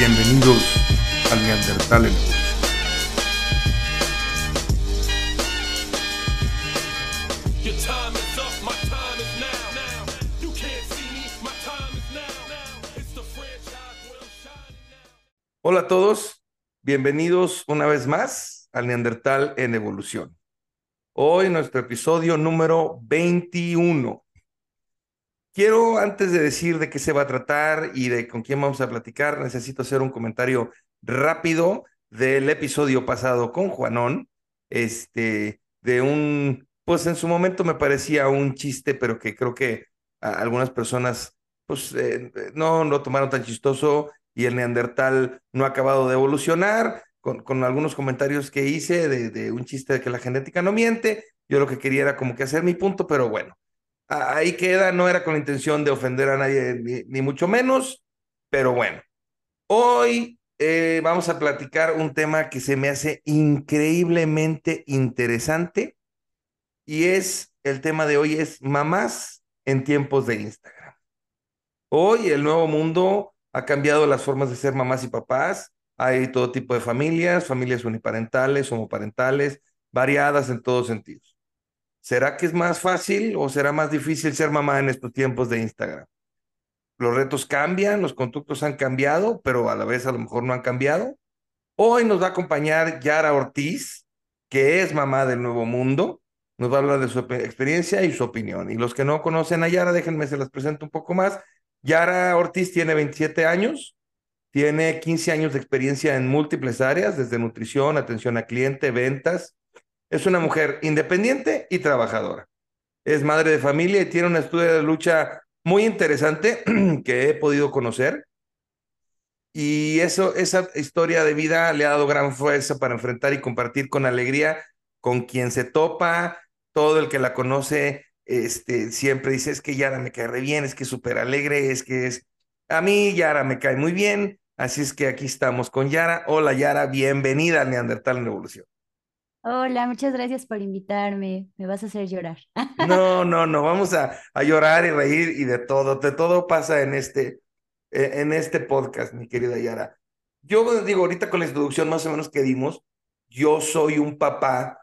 Bienvenidos al Neandertal en. Hola a todos, bienvenidos una vez más al Neandertal en Evolución. Hoy nuestro episodio número 21. Quiero, antes de decir de qué se va a tratar y de con quién vamos a platicar, necesito hacer un comentario rápido del episodio pasado con Juanón, este, de un, pues en su momento me parecía un chiste, pero que creo que algunas personas, pues eh, no lo tomaron tan chistoso y el neandertal no ha acabado de evolucionar, con, algunos comentarios que hice de, de un chiste de que la genética no miente, yo lo que quería era como que hacer mi punto, pero bueno ahí queda, no era con la intención de ofender a nadie, ni, mucho menos, pero bueno, hoy eh, vamos a platicar un tema que se me hace increíblemente interesante y es, el tema de hoy es mamás en tiempos de Instagram. Hoy el nuevo mundo ha cambiado las formas de ser mamás y papás, hay todo tipo de familias, familias uniparentales, homoparentales, variadas en todos sentidos. ¿Será que es más fácil o será más difícil ser mamá en estos tiempos de Instagram? Los retos cambian, los conductos han cambiado, pero a la vez a lo mejor no han cambiado. Hoy nos va a acompañar Yara Ortiz, que es mamá del Nuevo Mundo. Nos va a hablar de su pe- experiencia y su opinión. Y los que no conocen a Yara, déjenme se las presento un poco más. Yara Ortiz tiene 27 años, tiene 15 años de experiencia en múltiples áreas, desde nutrición, atención a cliente, ventas, es una mujer independiente y trabajadora. Es madre de familia y tiene una estudio de lucha muy interesante que he podido conocer. Y eso, esa historia de vida le ha dado gran fuerza para enfrentar y compartir con alegría con quien se topa, todo el que la conoce, este, siempre dice, es que Yara me cae re bien, es que es súper alegre, es que es... A mí Yara me cae muy bien, así es que aquí estamos con Yara. Hola Yara, bienvenida al Neandertal en Evolución. Hola, muchas gracias por invitarme. Me vas a hacer llorar. No, no, no, vamos a, a llorar y reír y de todo, de todo pasa en este, eh, en este podcast, mi querida Yara. Yo digo, ahorita con la introducción más o menos que dimos, yo soy un papá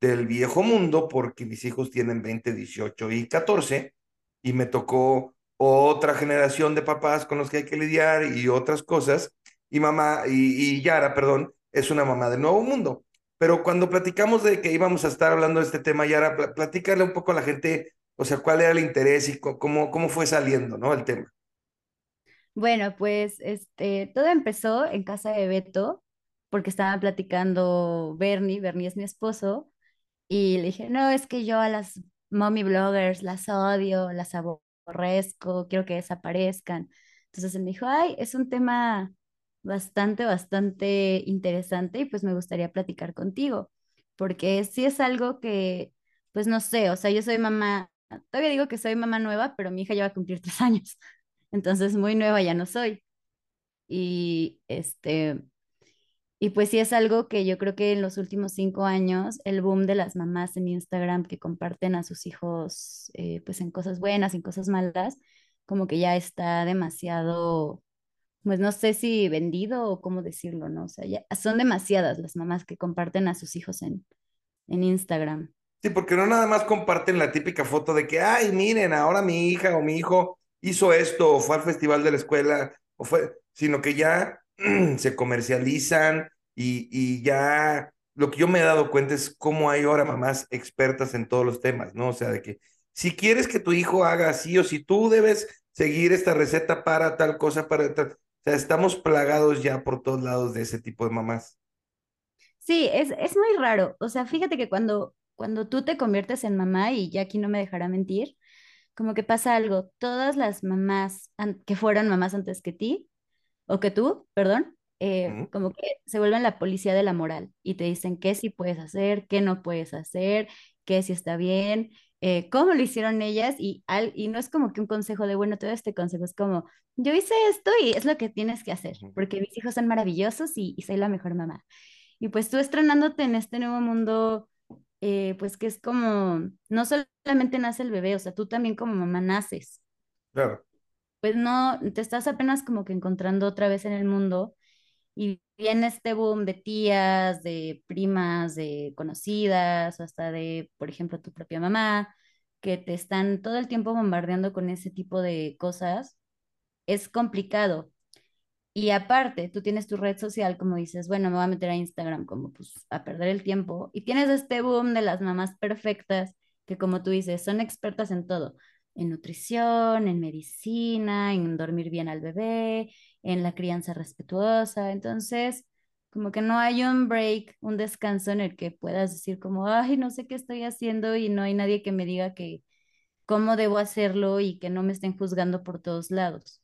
del viejo mundo porque mis hijos tienen 20, 18 y 14 y me tocó otra generación de papás con los que hay que lidiar y otras cosas. Y mamá, y, y Yara, perdón, es una mamá del nuevo mundo. Pero cuando platicamos de que íbamos a estar hablando de este tema, Yara, pl- platícale un poco a la gente, o sea, cuál era el interés y cómo, cómo fue saliendo, ¿no? El tema. Bueno, pues este, todo empezó en casa de Beto, porque estaba platicando Bernie, Bernie es mi esposo, y le dije, no, es que yo a las mommy bloggers las odio, las aborrezco, quiero que desaparezcan. Entonces él me dijo, ay, es un tema bastante, bastante interesante y pues me gustaría platicar contigo, porque sí es algo que, pues no sé, o sea, yo soy mamá, todavía digo que soy mamá nueva, pero mi hija ya va a cumplir tres años, entonces muy nueva ya no soy. Y este, y pues sí es algo que yo creo que en los últimos cinco años, el boom de las mamás en Instagram que comparten a sus hijos, eh, pues en cosas buenas, en cosas malas, como que ya está demasiado, pues no sé si vendido o cómo decirlo, ¿no? O sea, ya son demasiadas las mamás que comparten a sus hijos en, en Instagram. Sí, porque no nada más comparten la típica foto de que, ay, miren, ahora mi hija o mi hijo hizo esto, o fue al festival de la escuela, o fue, sino que ya se comercializan y, y ya lo que yo me he dado cuenta es cómo hay ahora mamás expertas en todos los temas, ¿no? O sea, de que si quieres que tu hijo haga así o si tú debes seguir esta receta para tal cosa, para tal, o sea, estamos plagados ya por todos lados de ese tipo de mamás. Sí, es, es muy raro. O sea, fíjate que cuando, cuando tú te conviertes en mamá, y Jackie no me dejará mentir, como que pasa algo. Todas las mamás que fueron mamás antes que ti, o que tú, perdón, eh, como que se vuelven la policía de la moral y te dicen qué sí puedes hacer, qué no puedes hacer, qué sí está bien, eh, cómo lo hicieron ellas y, al, y no es como que un consejo de, bueno, todo este consejo es como, yo hice esto y es lo que tienes que hacer, porque mis hijos son maravillosos y, y soy la mejor mamá. Y pues tú estrenándote en este nuevo mundo, eh, pues que es como, no solamente nace el bebé, o sea, tú también como mamá naces Claro. pues no, te estás apenas como que encontrando otra vez en el mundo Y viene este boom de tías, de primas, de conocidas, o hasta de, por ejemplo, tu propia mamá, que te están todo el tiempo bombardeando con ese tipo de cosas. Es complicado. Y aparte, tú tienes tu red social, como dices, bueno, me voy a meter a Instagram como pues a perder el tiempo. Y tienes este boom de las mamás perfectas, que como tú dices, son expertas en todo, en nutrición, en medicina, en dormir bien al bebé, en la crianza respetuosa. Entonces, como que no hay un break, un descanso en el que puedas decir como, ay, no sé qué estoy haciendo y no hay nadie que me diga que cómo debo hacerlo y que no me estén juzgando por todos lados.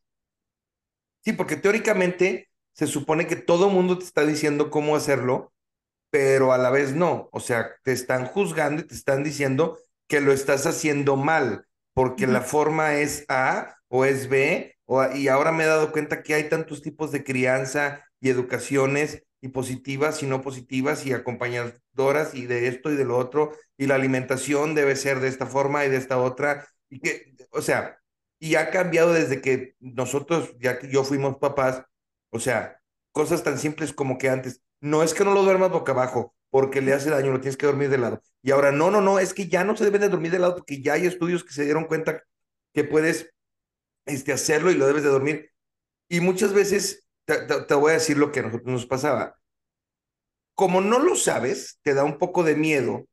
Sí, porque teóricamente se supone que todo mundo te está diciendo cómo hacerlo, pero a la vez no. O sea, te están juzgando y te están diciendo que lo estás haciendo mal, porque la forma es A o es B, o, y ahora me he dado cuenta que hay tantos tipos de crianza y educaciones, y positivas y no positivas, y acompañadoras, y de esto y de lo otro, y la alimentación debe ser de esta forma y de esta otra, y que, o sea, y ha cambiado desde que nosotros, ya que yo fuimos papás, o sea, cosas tan simples como que antes, no es que no lo duermas boca abajo, porque le hace daño, lo tienes que dormir de lado. Y ahora, no, no, no, es que ya no se debe de dormir de lado porque ya hay estudios que se dieron cuenta que puedes este, hacerlo y lo debes de dormir. Y muchas veces, te, te- te voy a decir lo que a nosotros nos pasaba. Como no lo sabes, te da un poco de miedo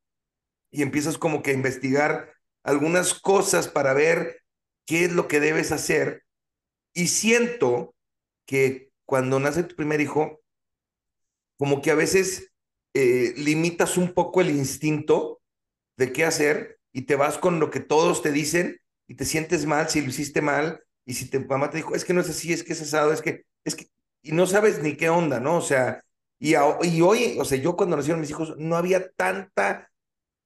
y empiezas como que a investigar algunas cosas para ver qué es lo que debes hacer. Y siento que cuando nace tu primer hijo, como que a veces eh, limitas un poco el instinto de qué hacer y te vas con lo que todos te dicen y te sientes mal si lo hiciste mal y si tu mamá te dijo, es que no es así, es que es asado, es que, es que, y no sabes ni qué onda, ¿no? O sea, y, a- y hoy, o sea, yo cuando nacieron mis hijos no había tanta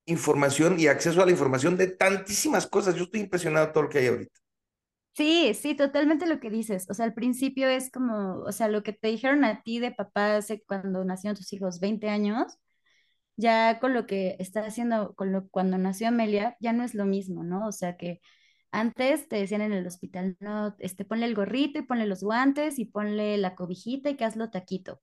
información y acceso a la información de tantísimas cosas. Yo estoy impresionado de todo lo que hay ahorita. Sí, sí, totalmente lo que dices. O sea, al principio es como, o sea, lo que te dijeron a ti de papá hace cuando nacieron tus hijos, 20 años, ya con lo que está haciendo, con lo cuando nació Amelia, ya no es lo mismo, ¿no? O sea que antes te decían en el hospital, no, este, ponle el gorrito y ponle los guantes y ponle la cobijita y que hazlo taquito.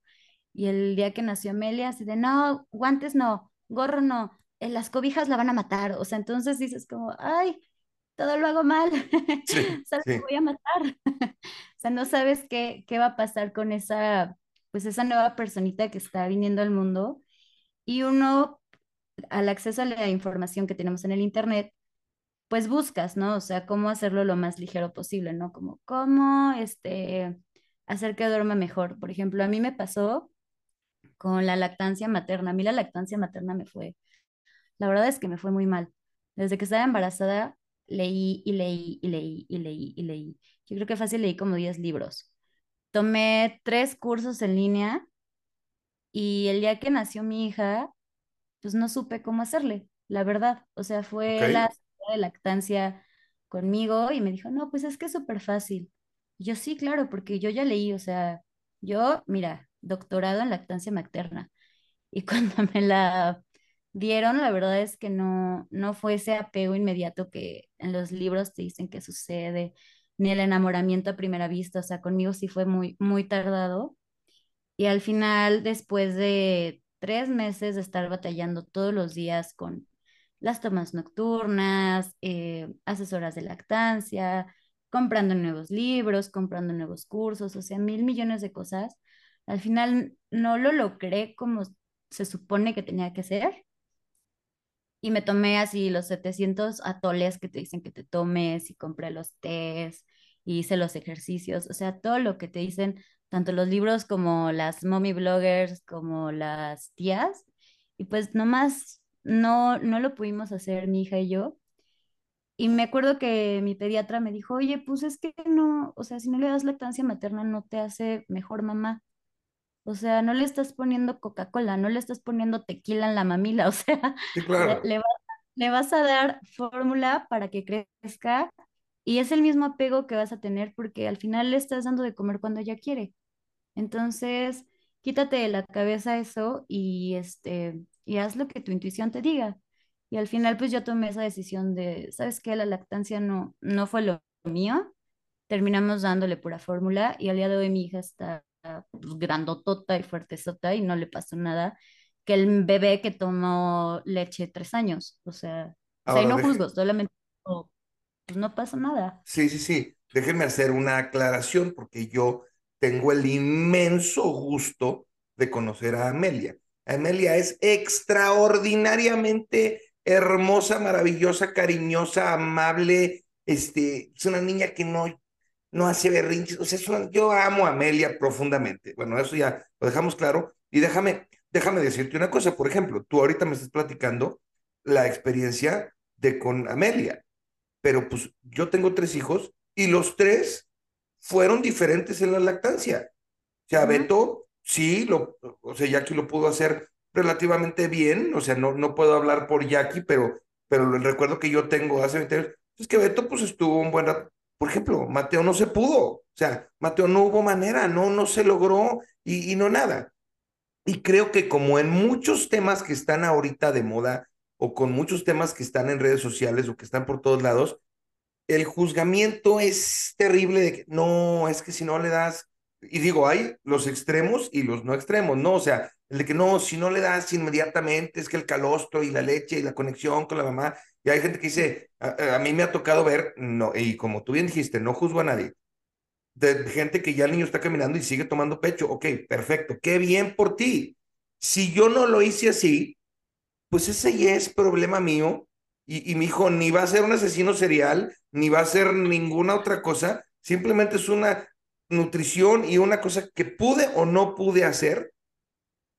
Y el día que nació Amelia, así de, no, guantes no, gorro no, eh, las cobijas la van a matar. O sea, entonces dices como, ay, todo lo hago mal, Sí, solo sí. voy a matar. O sea, no sabes qué, qué va a pasar con esa, pues esa nueva personita que está viniendo al mundo. Y uno, al acceso a la información que tenemos en el internet, pues buscas, ¿no? O sea, cómo hacerlo lo más ligero posible, ¿no? Como cómo, este, hacer que duerma mejor. Por ejemplo, a mí me pasó con la lactancia materna. A mí la lactancia materna me fue, la verdad es que me fue muy mal. Desde que estaba embarazada, leí y leí y leí y leí y leí. Yo creo que fácil leí como 10 libros. Tomé tres cursos en línea y el día que nació mi hija, pues no supe cómo hacerle, la verdad. O sea, fue la de lactancia conmigo y me dijo, no, pues es que es súper fácil. Y yo sí, claro, porque yo ya leí, o sea, yo, mira, doctorado en lactancia materna. Y cuando me la dieron, la verdad es que no, no fue ese apego inmediato que en los libros te dicen que sucede, ni el enamoramiento a primera vista. O sea, conmigo sí fue muy, muy tardado. Y al final, después de tres meses de estar batallando todos los días con las tomas nocturnas, eh, asesoras de lactancia, comprando nuevos libros, comprando nuevos cursos, o sea, mil millones de cosas, al final no lo logré como se supone que tenía que ser. Y me tomé así los 700 atoles que te dicen que te tomes y compré los tés y hice los ejercicios, o sea, todo lo que te dicen, tanto los libros como las mommy bloggers, como las tías. Y pues nomás no, no lo pudimos hacer mi hija y yo. Y me acuerdo que mi pediatra me dijo, oye, pues es que no, o sea, si no le das lactancia materna no te hace mejor mamá. O sea, no le estás poniendo Coca-Cola, no le estás poniendo tequila en la mamila, o sea, sí, le, claro. le va- le vas a dar fórmula para que crezca y es el mismo apego que vas a tener porque al final le estás dando de comer cuando ella quiere. Entonces, quítate de la cabeza eso y este y haz lo que tu intuición te diga. Y al final pues yo tomé esa decisión de, ¿sabes qué? La lactancia no no fue lo mío. Terminamos dándole pura fórmula y al día de hoy mi hija está pues, grandotota y fuertezota y no le pasó nada, que el bebé que tomó leche tres años. O sea, o sea, y Ahora, no deje- juzgo, solamente pues no pasa nada. Sí, sí, sí. Déjenme hacer una aclaración porque yo tengo el inmenso gusto de conocer a Amelia. Amelia es extraordinariamente hermosa, maravillosa, cariñosa, amable. Este, es una niña que no, no hace berrinches. O sea, una- yo amo a Amelia profundamente. Bueno, eso ya lo dejamos claro. Y déjame, déjame decirte una cosa. Por ejemplo, tú ahorita me estás platicando la experiencia de con Amelia pero pues yo tengo tres hijos y los tres fueron diferentes en la lactancia. O sea. Beto, sí, lo, o sea, Jackie lo pudo hacer relativamente bien, o sea, no, no puedo hablar por Jackie, pero, pero el recuerdo que yo tengo hace 20 años es que Beto pues estuvo un buen rato. Por ejemplo, Mateo no se pudo, o sea, Mateo no hubo manera, no, no se logró y, y no nada. Y creo que como en muchos temas que están ahorita de moda o con muchos temas que están en redes sociales o que están por todos lados, el juzgamiento es terrible de que no, es que si no le das, y digo, hay los extremos y los no extremos, ¿no? O sea, el de que no, si no le das inmediatamente, es que el calostro y la leche y la conexión con la mamá, y hay gente que dice, a, a mí me ha tocado ver, no, y como tú bien dijiste, no juzgo a nadie, de gente que ya el niño está caminando y sigue tomando pecho, ok, perfecto, qué bien por ti. Si yo no lo hice así, pues ese ya es problema mío. Y, y mi hijo ni va a ser un asesino serial, ni va a ser ninguna otra cosa. Simplemente es una nutrición y una cosa que pude o no pude hacer.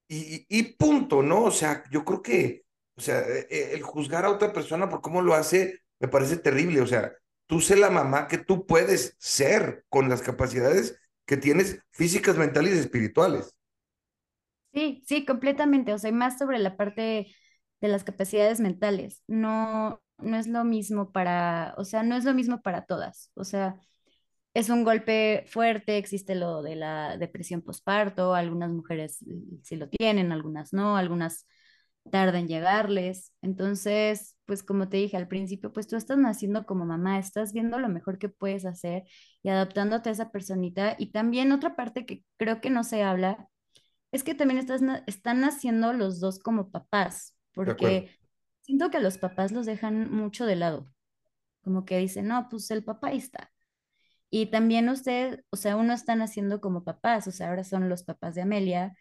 Y, y punto, ¿no? O sea, yo creo que, o sea, eh, el juzgar a otra persona por cómo lo hace me parece terrible. O sea, tú sé la mamá que tú puedes ser con las capacidades que tienes físicas, mentales y espirituales. Sí, sí, completamente. O sea, más sobre la parte de las capacidades mentales. No, no es lo mismo para, o sea, no es lo mismo para todas. O sea, es un golpe fuerte, existe lo de la depresión postparto, algunas mujeres sí lo tienen, algunas no, algunas tardan en llegarles. Entonces, pues como te dije al principio, pues tú estás naciendo como mamá, estás viendo lo mejor que puedes hacer y adaptándote a esa personita. Y también otra parte que creo que no se habla es que también estás, están naciendo los dos como papás, porque siento que los papás los dejan mucho de lado, como que dicen, no, pues el papá ahí está. Y también usted, o sea, uno están haciendo como papás, o sea, ahora son los papás de Amelia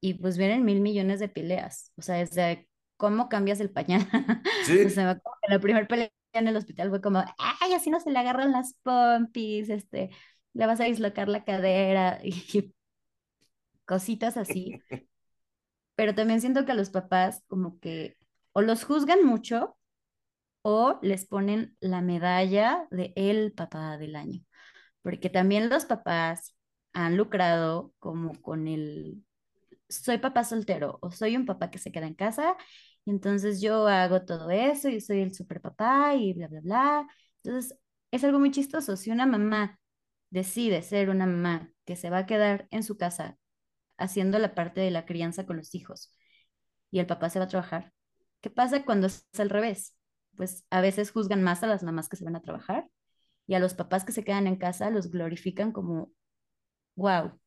y pues vienen mil millones de peleas, o sea, desde cómo cambias el pañal. Sí. O sea, acuerdo que la primera pelea en el hospital fue como, ay, así no se le agarran las pompis, este, le vas a dislocar la cadera y cositas así. Pero también siento que a los papás como que o los juzgan mucho o les ponen la medalla de el papá del año. Porque también los papás han lucrado como con el soy papá soltero o soy un papá que se queda en casa y entonces yo hago todo eso y soy el super papá y bla, bla, bla. Entonces es algo muy chistoso. Si una mamá decide ser una mamá que se va a quedar en su casa haciendo la parte de la crianza con los hijos y el papá se va a trabajar, ¿qué pasa cuando es al revés? Pues a veces juzgan más a las mamás que se van a trabajar y a los papás que se quedan en casa los glorifican como, wow,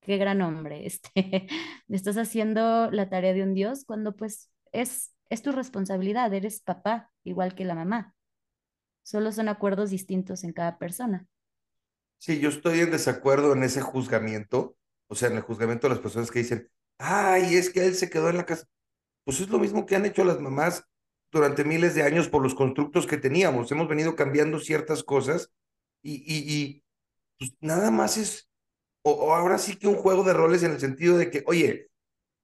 qué gran hombre, este, estás haciendo la tarea de un Dios cuando pues es, es tu responsabilidad, eres papá, igual que la mamá. Solo son acuerdos distintos en cada persona. Sí, yo estoy en desacuerdo en ese juzgamiento, o sea, en el juzgamiento de las personas que dicen, ay, es que él se quedó en la casa. Pues es lo mismo que han hecho las mamás durante miles de años por los constructos que teníamos. Hemos venido cambiando ciertas cosas y, y, y pues nada más es, o, o ahora sí que un juego de roles en el sentido de que, oye,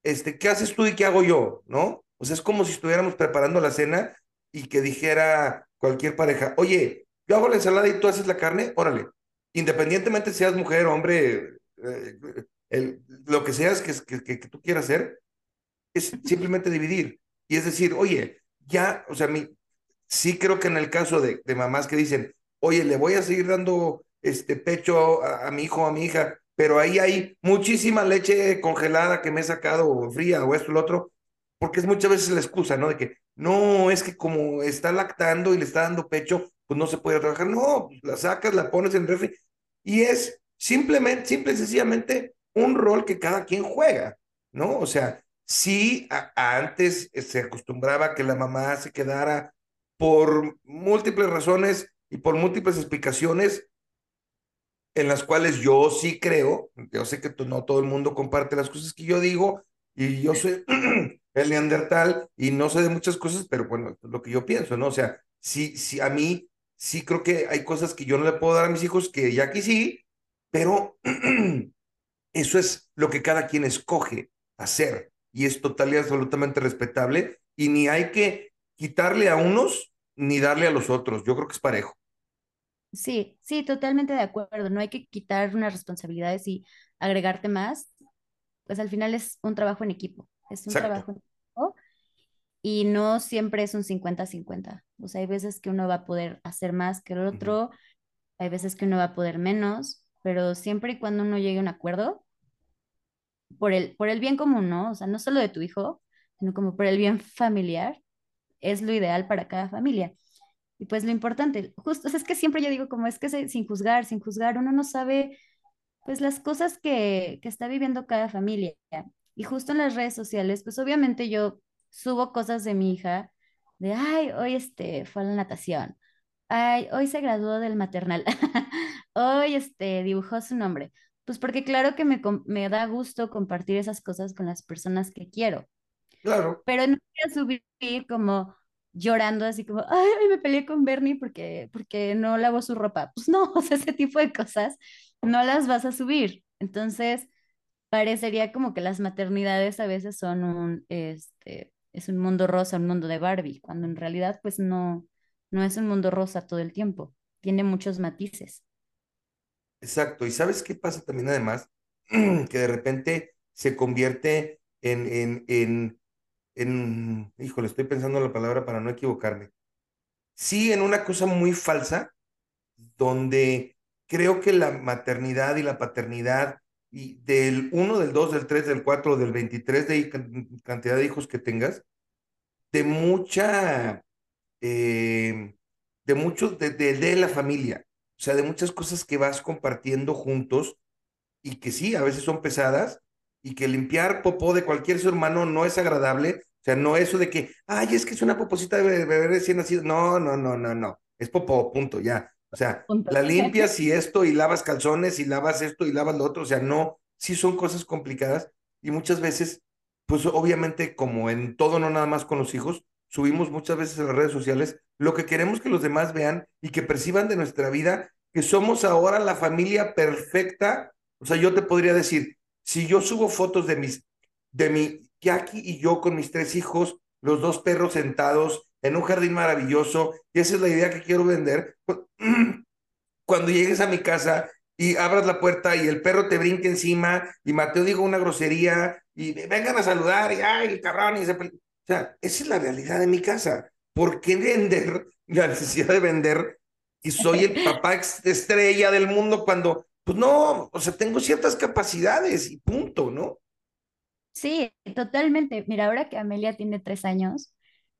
este, ¿qué haces tú y qué hago yo? ¿No? O sea, es como si estuviéramos preparando la cena y que dijera cualquier pareja, oye, yo hago la ensalada y tú haces la carne, órale, independientemente seas mujer, hombre, eh, el, lo que seas que, que, que, tú quieras hacer, es simplemente dividir. Y es decir, oye, ya, o sea, sí creo que en el caso de, de mamás que dicen, oye, le voy a seguir dando este pecho a, a mi hijo o a mi hija, pero ahí hay muchísima leche congelada que me he sacado, fría, o esto, lo otro, porque es muchas veces la excusa, ¿no? De que, no, es que como está lactando y le está dando pecho, pues no se puede trabajar. No, pues la sacas, la pones en refri, y es simplemente, simple y sencillamente un rol que cada quien juega, ¿no? O sea, sí, antes se acostumbraba que la mamá se quedara por múltiples razones y por múltiples explicaciones en las cuales yo sí creo, yo sé que no todo el mundo comparte las cosas que yo digo y yo soy el neandertal y no sé de muchas cosas, pero bueno, lo que yo pienso, ¿no? O sea, sí, sí, a mí sí creo que hay cosas que yo no le puedo dar a mis hijos que ya que sí, pero eso es lo que cada quien escoge hacer y es total y absolutamente respetable y ni hay que quitarle a unos ni darle a los otros, yo creo que es parejo. Sí, sí, totalmente de acuerdo. No hay que quitar unas responsabilidades y agregarte más. Pues al final es un trabajo en equipo. Es un Exacto. trabajo en equipo y no siempre es un 50-50. O sea, hay veces que uno va a poder hacer más que el otro, hay veces que uno va a poder menos, pero siempre y cuando uno llegue a un acuerdo por el, por el bien común, ¿no? O sea, no solo de tu hijo, sino como por el bien familiar, es lo ideal para cada familia. Y pues lo importante, justo, o sea, es que siempre yo digo como es que se- sin juzgar, sin juzgar, uno no sabe pues las cosas que, que está viviendo cada familia. Y justo en las redes sociales, pues obviamente yo subo cosas de mi hija, de, ay, hoy este fue a la natación, ay, hoy se graduó del maternal, hoy este dibujó su nombre. Pues porque claro que me, me da gusto compartir esas cosas con las personas que quiero Claro, pero no voy a subir como llorando así como, ay, me peleé con Bernie porque, porque no lavó su ropa. Pues no, o ese tipo de cosas no las vas a subir. Entonces, parecería como que las maternidades a veces son un, este, es un mundo rosa, un mundo de Barbie, cuando en realidad pues no, no es un mundo rosa todo el tiempo, tiene muchos matices. exacto. ¿Y sabes qué pasa también además? Que de repente se convierte en, en, en, en, híjole, estoy pensando la palabra para no equivocarme. Sí, en una cosa muy falsa, donde creo que la maternidad y la paternidad y del uno, del 2, del 3, del 4, del 23 de can- cantidad de hijos que tengas, de mucha, eh, de mucho, de, de, de la familia, o sea, de muchas cosas que vas compartiendo juntos y que sí, a veces son pesadas y que limpiar popó de cualquier ser humano no es agradable, sea, no eso de que, ay, es que es una poposita de bebé recién nacido, no, no, no, no, no, es popó, punto, ya, o sea, Punto. la limpias y esto y lavas calzones y lavas esto y lavas lo otro, o sea, no, sí son cosas complicadas y muchas veces, pues obviamente como en todo, no nada más con los hijos, subimos muchas veces en las redes sociales lo que queremos que los demás vean y que perciban de nuestra vida, que somos ahora la familia perfecta. O sea, yo te podría decir, si yo subo fotos de mis, de mi Jackie y yo con mis tres hijos, los dos perros sentados en un jardín maravilloso, y esa es la idea que quiero vender, cu- cuando llegues a mi casa y abras la puerta y el perro te brinque encima y Mateo diga una grosería y vengan a saludar y ay, el carrón y se O sea, esa es la realidad de mi casa. ¿Por qué vender la necesidad de vender y soy el papá estrella del mundo cuando, pues no, o sea, tengo ciertas capacidades y punto, ¿no? Sí, totalmente. Mira, ahora que Amelia tiene tres años,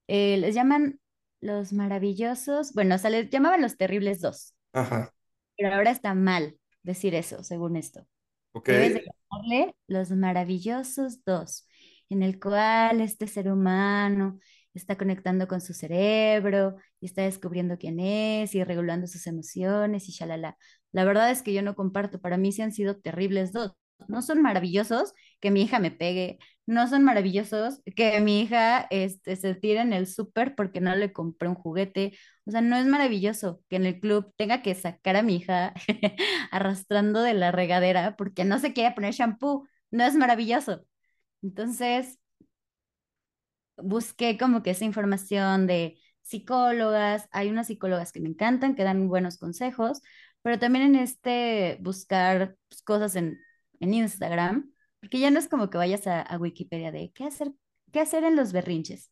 eh, les llaman los maravillosos, bueno, o sea, les llamaban los terribles dos, Ajá, pero ahora está mal decir eso, según esto. ok. Debes de llamarle los maravillosos dos, en el cual este ser humano está conectando con su cerebro y está descubriendo quién es y regulando sus emociones y shalala. La verdad es que yo no comparto, para mí sí han sido terribles dos. No son maravillosos que mi hija me pegue, no son maravillosos que mi hija este, se tire en el súper porque no le compré un juguete. O sea, no es maravilloso que en el club tenga que sacar a mi hija arrastrando de la regadera porque no se quiere poner shampoo. No es maravilloso. Entonces, busqué como que esa información de psicólogas. Hay unas psicólogas que me encantan, que dan buenos consejos, pero también en este buscar pues, cosas en, en Instagram, porque ya no es como que vayas a, a Wikipedia de qué hacer, qué hacer en los berrinches.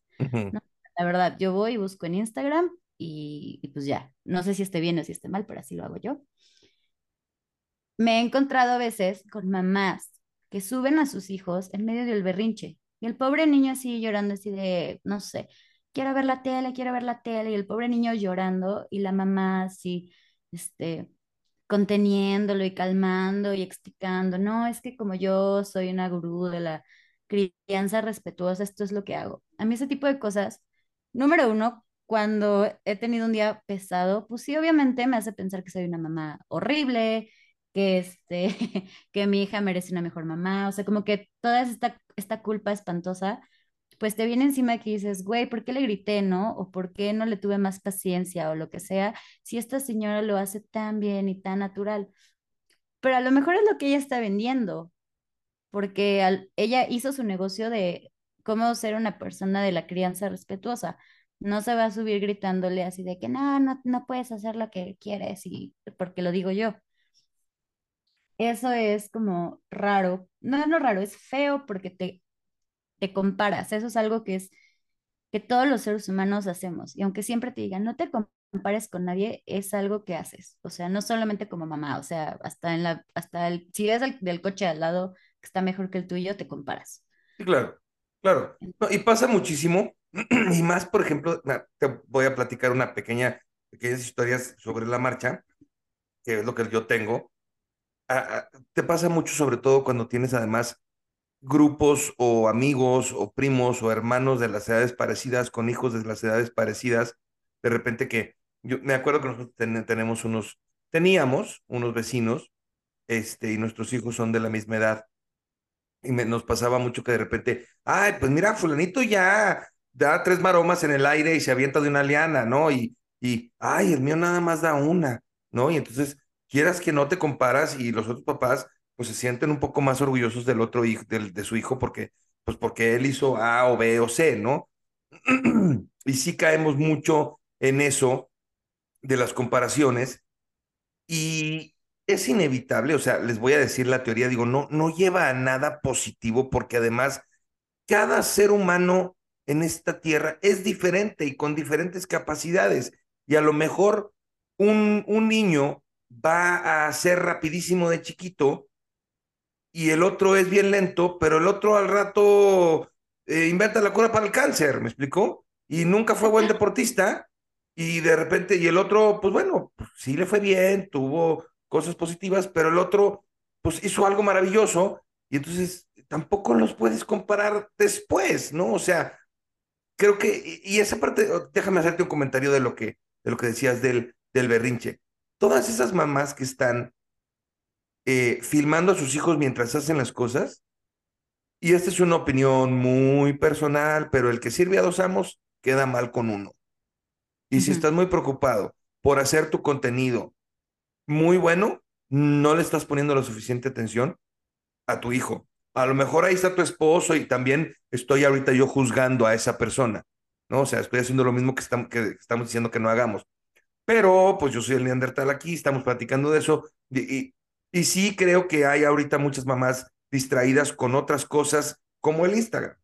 No, la verdad, yo voy y busco en Instagram y, y pues ya, no sé si esté bien o si esté mal, pero así lo hago yo. Me he encontrado a veces con mamás que suben a sus hijos en medio del berrinche y el pobre niño así llorando así de, no sé, quiero ver la tele, quiero ver la tele y el pobre niño llorando y la mamá así, este, conteniéndolo y calmando y explicando, no, es que como yo soy una gurú de la crianza respetuosa, esto es lo que hago. A mí ese tipo de cosas, número uno, cuando he tenido un día pesado, pues sí, obviamente me hace pensar que soy una mamá horrible, que, este, que mi hija merece una mejor mamá, o sea, como que toda esta, esta culpa espantosa, pues te viene encima que dices, güey, ¿por qué le grité, no? O ¿por qué no le tuve más paciencia o lo que sea, si esta señora lo hace tan bien y tan natural? Pero a lo mejor es lo que ella está vendiendo, porque al- ella hizo su negocio de cómo ser una persona de la crianza respetuosa. No se va a subir gritándole así de que no, no, no puedes hacer lo que quieres y porque lo digo yo. Eso es como raro. No, no raro, es feo porque te, te comparas. Eso es algo que es que todos los seres humanos hacemos. Y aunque siempre te digan, no te compares con nadie, es algo que haces. O sea, no solamente como mamá, o sea, hasta en la, hasta el, si ves el del coche al lado que está mejor que el tuyo, te comparas. Sí, claro, claro. Y pasa muchísimo, y más, por ejemplo, te voy a platicar una pequeña, pequeñas historias sobre la marcha, que es lo que yo tengo. Ah, ah, te pasa mucho, sobre todo cuando tienes además grupos o amigos o primos o hermanos de las edades parecidas con hijos de las edades parecidas, de repente que yo me acuerdo que nosotros ten- tenemos unos, teníamos unos vecinos, este, y nuestros hijos son de la misma edad y nos pasaba mucho que de repente, ay, pues mira, fulanito ya da tres maromas en el aire y se avienta de una liana, ¿no? Y, y, ay, el mío nada más da una, ¿no? Y entonces, quieras que no te comparas y los otros papás, pues se sienten un poco más orgullosos del otro hijo, del, de su hijo, porque, pues porque él hizo A o B o C, ¿no? Y sí caemos mucho en eso de las comparaciones y es inevitable, o sea, les voy a decir la teoría, digo, no, no lleva a nada positivo porque además cada ser humano en esta tierra es diferente y con diferentes capacidades. Y a lo mejor un, un niño va a ser rapidísimo de chiquito y el otro es bien lento, pero el otro al rato eh, inventa la cura para el cáncer, ¿me explicó? Y nunca fue buen deportista y de repente, y el otro, pues bueno, sí le fue bien, tuvo cosas positivas, pero el otro, pues hizo algo maravilloso y entonces tampoco los puedes comparar después, ¿no? O sea, creo que, y y esa parte, oh, déjame hacerte un comentario de lo que, de lo que decías del, del berrinche. Todas esas mamás que están eh, filmando a sus hijos mientras hacen las cosas, y esta es una opinión muy personal, pero el que sirve a dos amos queda mal con uno. Y si estás muy preocupado por hacer tu contenido muy bueno, no le estás poniendo la suficiente atención a tu hijo. A lo mejor ahí está tu esposo y también estoy ahorita yo juzgando a esa persona, ¿no? O sea, estoy haciendo lo mismo que estamos, que estamos diciendo que no hagamos. Pero pues yo soy el neandertal aquí, estamos platicando de eso. Y, y, y sí creo que hay ahorita muchas mamás distraídas con otras cosas como el Instagram.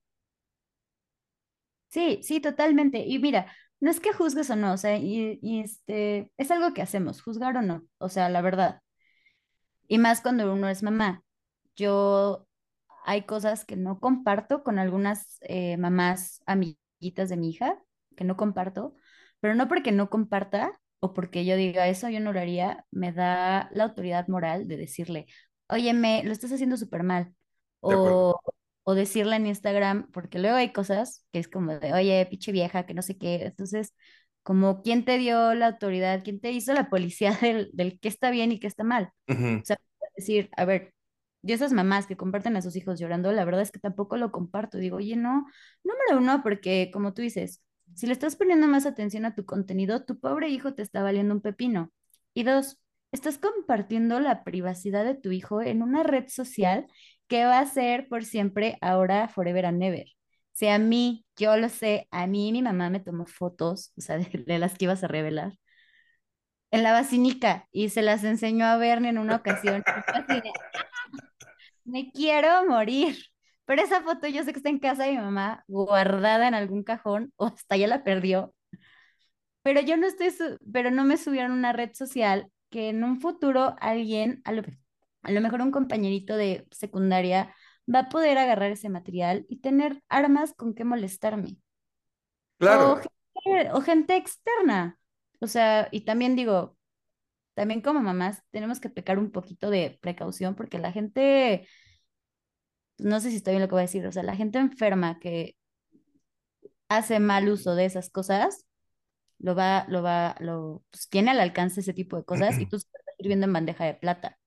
Sí, sí, totalmente. Y mira, no es que juzgues o no, o sea, y, y este, es algo que hacemos, juzgar o no, o sea, la verdad. Y más cuando uno es mamá. Yo hay cosas que no comparto con algunas eh, mamás amiguitas de mi hija, que no comparto, pero no porque no comparta o porque yo diga eso, yo no lo haría, me da la autoridad moral de decirle, oye, me lo estás haciendo súper mal. O, o decirle en Instagram, porque luego hay cosas que es como de, oye, pinche vieja, que no sé qué. Entonces, como, ¿quién te dio la autoridad? ¿Quién te hizo la policía del, del qué está bien y qué está mal? Ujú. O sea, decir, a ver, yo esas mamás que comparten a sus hijos llorando, la verdad es que tampoco lo comparto. Digo, oye, no, número uno, porque como tú dices, si le estás poniendo más atención a tu contenido, tu pobre hijo te está valiendo un pepino. Y dos, estás compartiendo la privacidad de tu hijo en una red social que va a ser por siempre ahora, forever and never. Si a mí, yo lo sé, a mí mi mamá me tomó fotos, o sea, de, las que ibas a revelar en la basílica y se las enseñó a Bernie en una ocasión. de, me quiero morir. Pero esa foto yo sé que está en casa de mi mamá, guardada en algún cajón, o hasta ya la perdió. Pero yo no estoy, pero no me subieron a una red social que en un futuro alguien, a lo, a lo mejor un compañerito de secundaria, va a poder agarrar ese material y tener armas con que molestarme. O Claro, gente, o gente externa. O sea, y también digo, también como mamás tenemos que pecar un poquito de precaución porque la gente, no sé si estoy bien lo que voy a decir, o sea, la gente enferma que hace mal uso de esas cosas, lo va, lo va, lo, pues, tiene al alcance ese tipo de cosas y tú se estás sirviendo en bandeja de plata.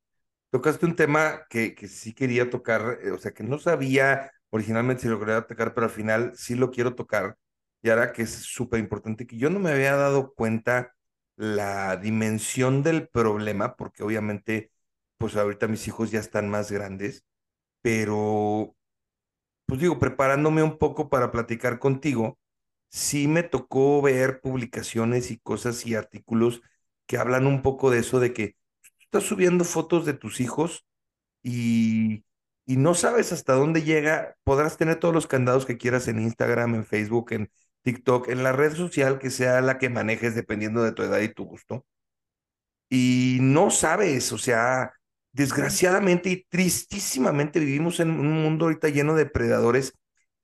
Tocaste un tema que, que sí quería tocar, eh, o sea, que no sabía originalmente si lo quería tocar, pero al final sí lo quiero tocar. Y ahora que es súper importante, que yo no me había dado cuenta la dimensión del problema, porque obviamente, pues ahorita mis hijos ya están más grandes, pero, pues digo, preparándome un poco para platicar contigo, sí me tocó ver publicaciones y cosas y artículos que hablan un poco de eso, de que estás subiendo fotos de tus hijos y, y no sabes hasta dónde llega. Podrás tener todos los candados que quieras en Instagram, en Facebook, en TikTok, en la red social que sea la que manejes dependiendo de tu edad y tu gusto. Y no sabes, o sea, desgraciadamente y tristísimamente vivimos en un mundo ahorita lleno de predadores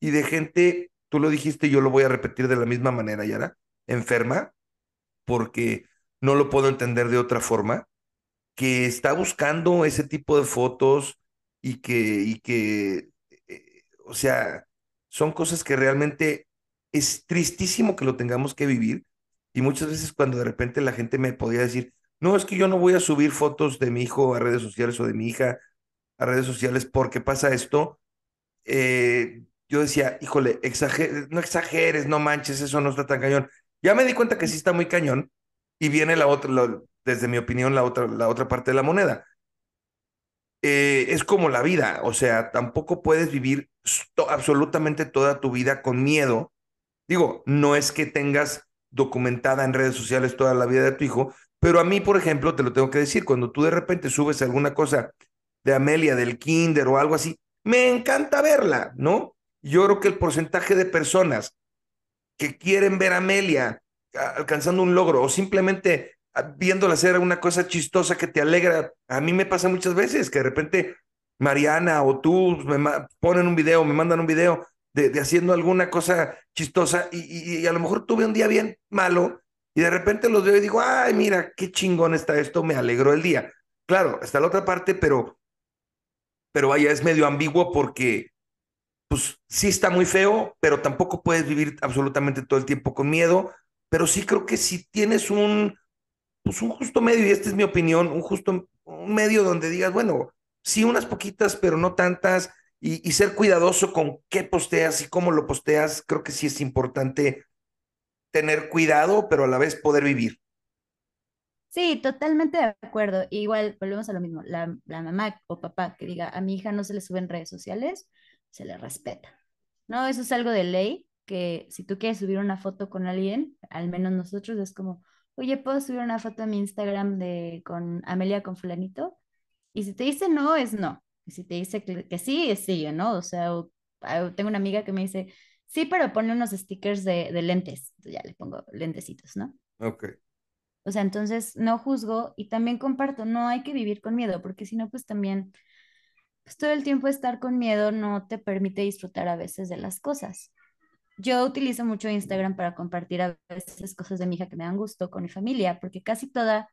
y de gente, tú lo dijiste, yo lo voy a repetir de la misma manera, Yara, enferma, porque no lo puedo entender de otra forma que está buscando ese tipo de fotos y que, y que, eh, o sea, son cosas que realmente es tristísimo que lo tengamos que vivir. Y muchas veces cuando de repente la gente me podía decir, no, es que yo no voy a subir fotos de mi hijo a redes sociales o de mi hija a redes sociales porque pasa esto, eh, yo decía, híjole, no exageres, no manches, eso no está tan cañón. Ya me di cuenta que sí está muy cañón y viene la otra, desde mi opinión, la otra, la otra parte de la moneda. Eh, es como la vida, o sea, tampoco puedes vivir absolutamente toda tu vida con miedo. Digo, no es que tengas documentada en redes sociales toda la vida de tu hijo, pero a mí, por ejemplo, te lo tengo que decir, cuando tú de repente subes alguna cosa de Amelia, del Kinder o algo así, me encanta verla, ¿no? Yo creo que el porcentaje de personas que quieren ver a Amelia alcanzando un logro o simplemente a- viéndola hacer una cosa chistosa que te alegra. A mí me pasa muchas veces que de repente Mariana o tú me ponen un video, me mandan un video de, de haciendo alguna cosa chistosa y, y- y a lo mejor tuve un día bien malo y de repente los veo y digo, ay, mira, qué chingón está esto, me alegró el día. Claro, está la otra parte, pero, pero vaya, es medio ambiguo porque pues sí está muy feo, pero tampoco puedes vivir absolutamente todo el tiempo con miedo, pero sí creo que si tienes un, pues un justo medio, y esta es mi opinión, un justo medio donde digas, bueno, sí unas poquitas, pero no tantas, y, y ser cuidadoso con qué posteas y cómo lo posteas, creo que sí es importante tener cuidado, pero a la vez poder vivir. Sí, totalmente de acuerdo. Igual, volvemos a lo mismo. La, la mamá o papá que diga a mi hija no se le sube en redes sociales, se le respeta. No, eso es algo de ley, que si tú quieres subir una foto con alguien, al menos nosotros es como, oye, ¿puedo subir una foto a mi Instagram de con Amelia con fulanito? Y si te dice no, es no. Y si te dice que, sí, es sí, ¿no? O sea, o- ah, tengo una amiga que me dice, sí, pero ponle unos stickers de, de lentes. Ya le pongo lentecitos, ¿no? Ok. O sea, entonces no juzgo y también comparto, no hay que vivir con miedo, porque si no, pues también, pues todo el tiempo estar con miedo no te permite disfrutar a veces de las cosas. Yo utilizo mucho Instagram para compartir a veces cosas de mi hija que me dan gusto con mi familia, porque casi toda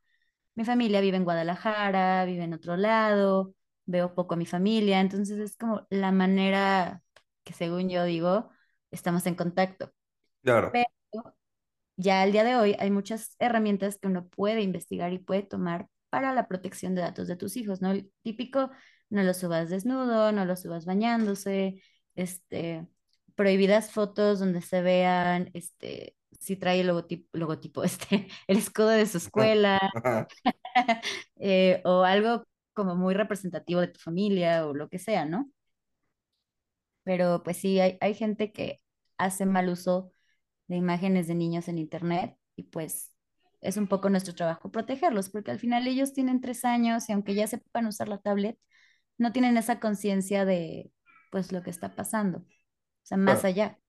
mi familia vive en Guadalajara, vive en otro lado, veo poco a mi familia, entonces es como la manera que según yo digo, estamos en contacto. Claro. Pero ya al día de hoy hay muchas herramientas que uno puede investigar y puede tomar para la protección de datos de tus hijos, ¿no? El típico, no lo subas desnudo, no lo subas bañándose, este, prohibidas fotos donde se vean, este, si trae el logotipo, logotipo, este, el escudo de su escuela, eh, o algo como muy representativo de tu familia o lo que sea, ¿no? Pero pues sí, hay, hay gente que hace mal uso de imágenes de niños en internet y pues es un poco nuestro trabajo protegerlos, porque al final ellos tienen tres años y aunque ya sepan usar la tablet, no tienen esa conciencia de pues lo que está pasando, o sea, más Claro. allá.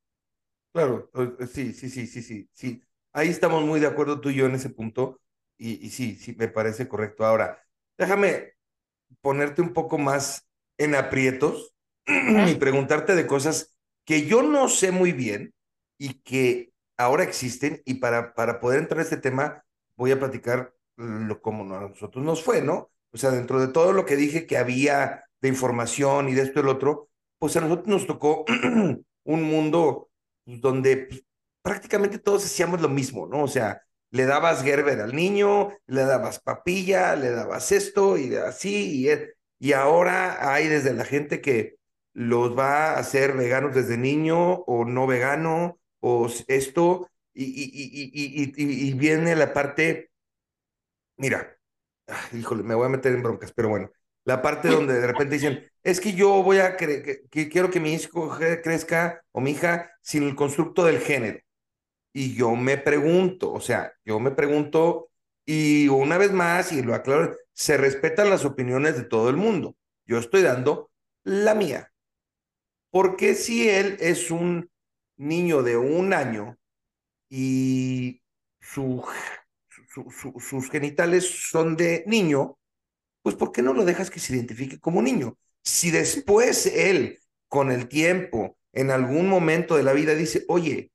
Claro, eh, sí, sí, sí, sí, sí, sí. Ahí estamos muy de acuerdo tú y yo en ese punto y, y sí, sí, me parece correcto. Ahora, déjame ponerte un poco más en aprietos y preguntarte de cosas que yo no sé muy bien y que ahora existen y para, para poder entrar a este tema voy a platicar lo, como a nosotros nos fue, ¿no? O sea, dentro de todo lo que dije que había de información y de esto y el otro, pues a nosotros nos tocó un mundo donde pues, prácticamente todos hacíamos lo mismo, ¿no? O sea, le dabas Gerber al niño, le dabas papilla, le dabas esto y así, y, y ahora hay desde la gente que los va a hacer veganos desde niño o no vegano o esto, y, y, y, y, y viene la parte, mira, ah, híjole, me voy a meter en broncas, pero bueno, la parte donde de repente dicen, es que yo voy a, que, que quiero que mi hijo crezca o mi hija sin el constructo del género. Y yo me pregunto, o sea, yo me pregunto, y una vez más, y lo aclaro, se respetan las opiniones de todo el mundo. Yo estoy dando la mía. Porque si él es un niño de un año y su, sus genitales son de niño, pues ¿por qué no lo dejas que se identifique como niño? Si después él, con el tiempo, en algún momento de la vida dice, oye,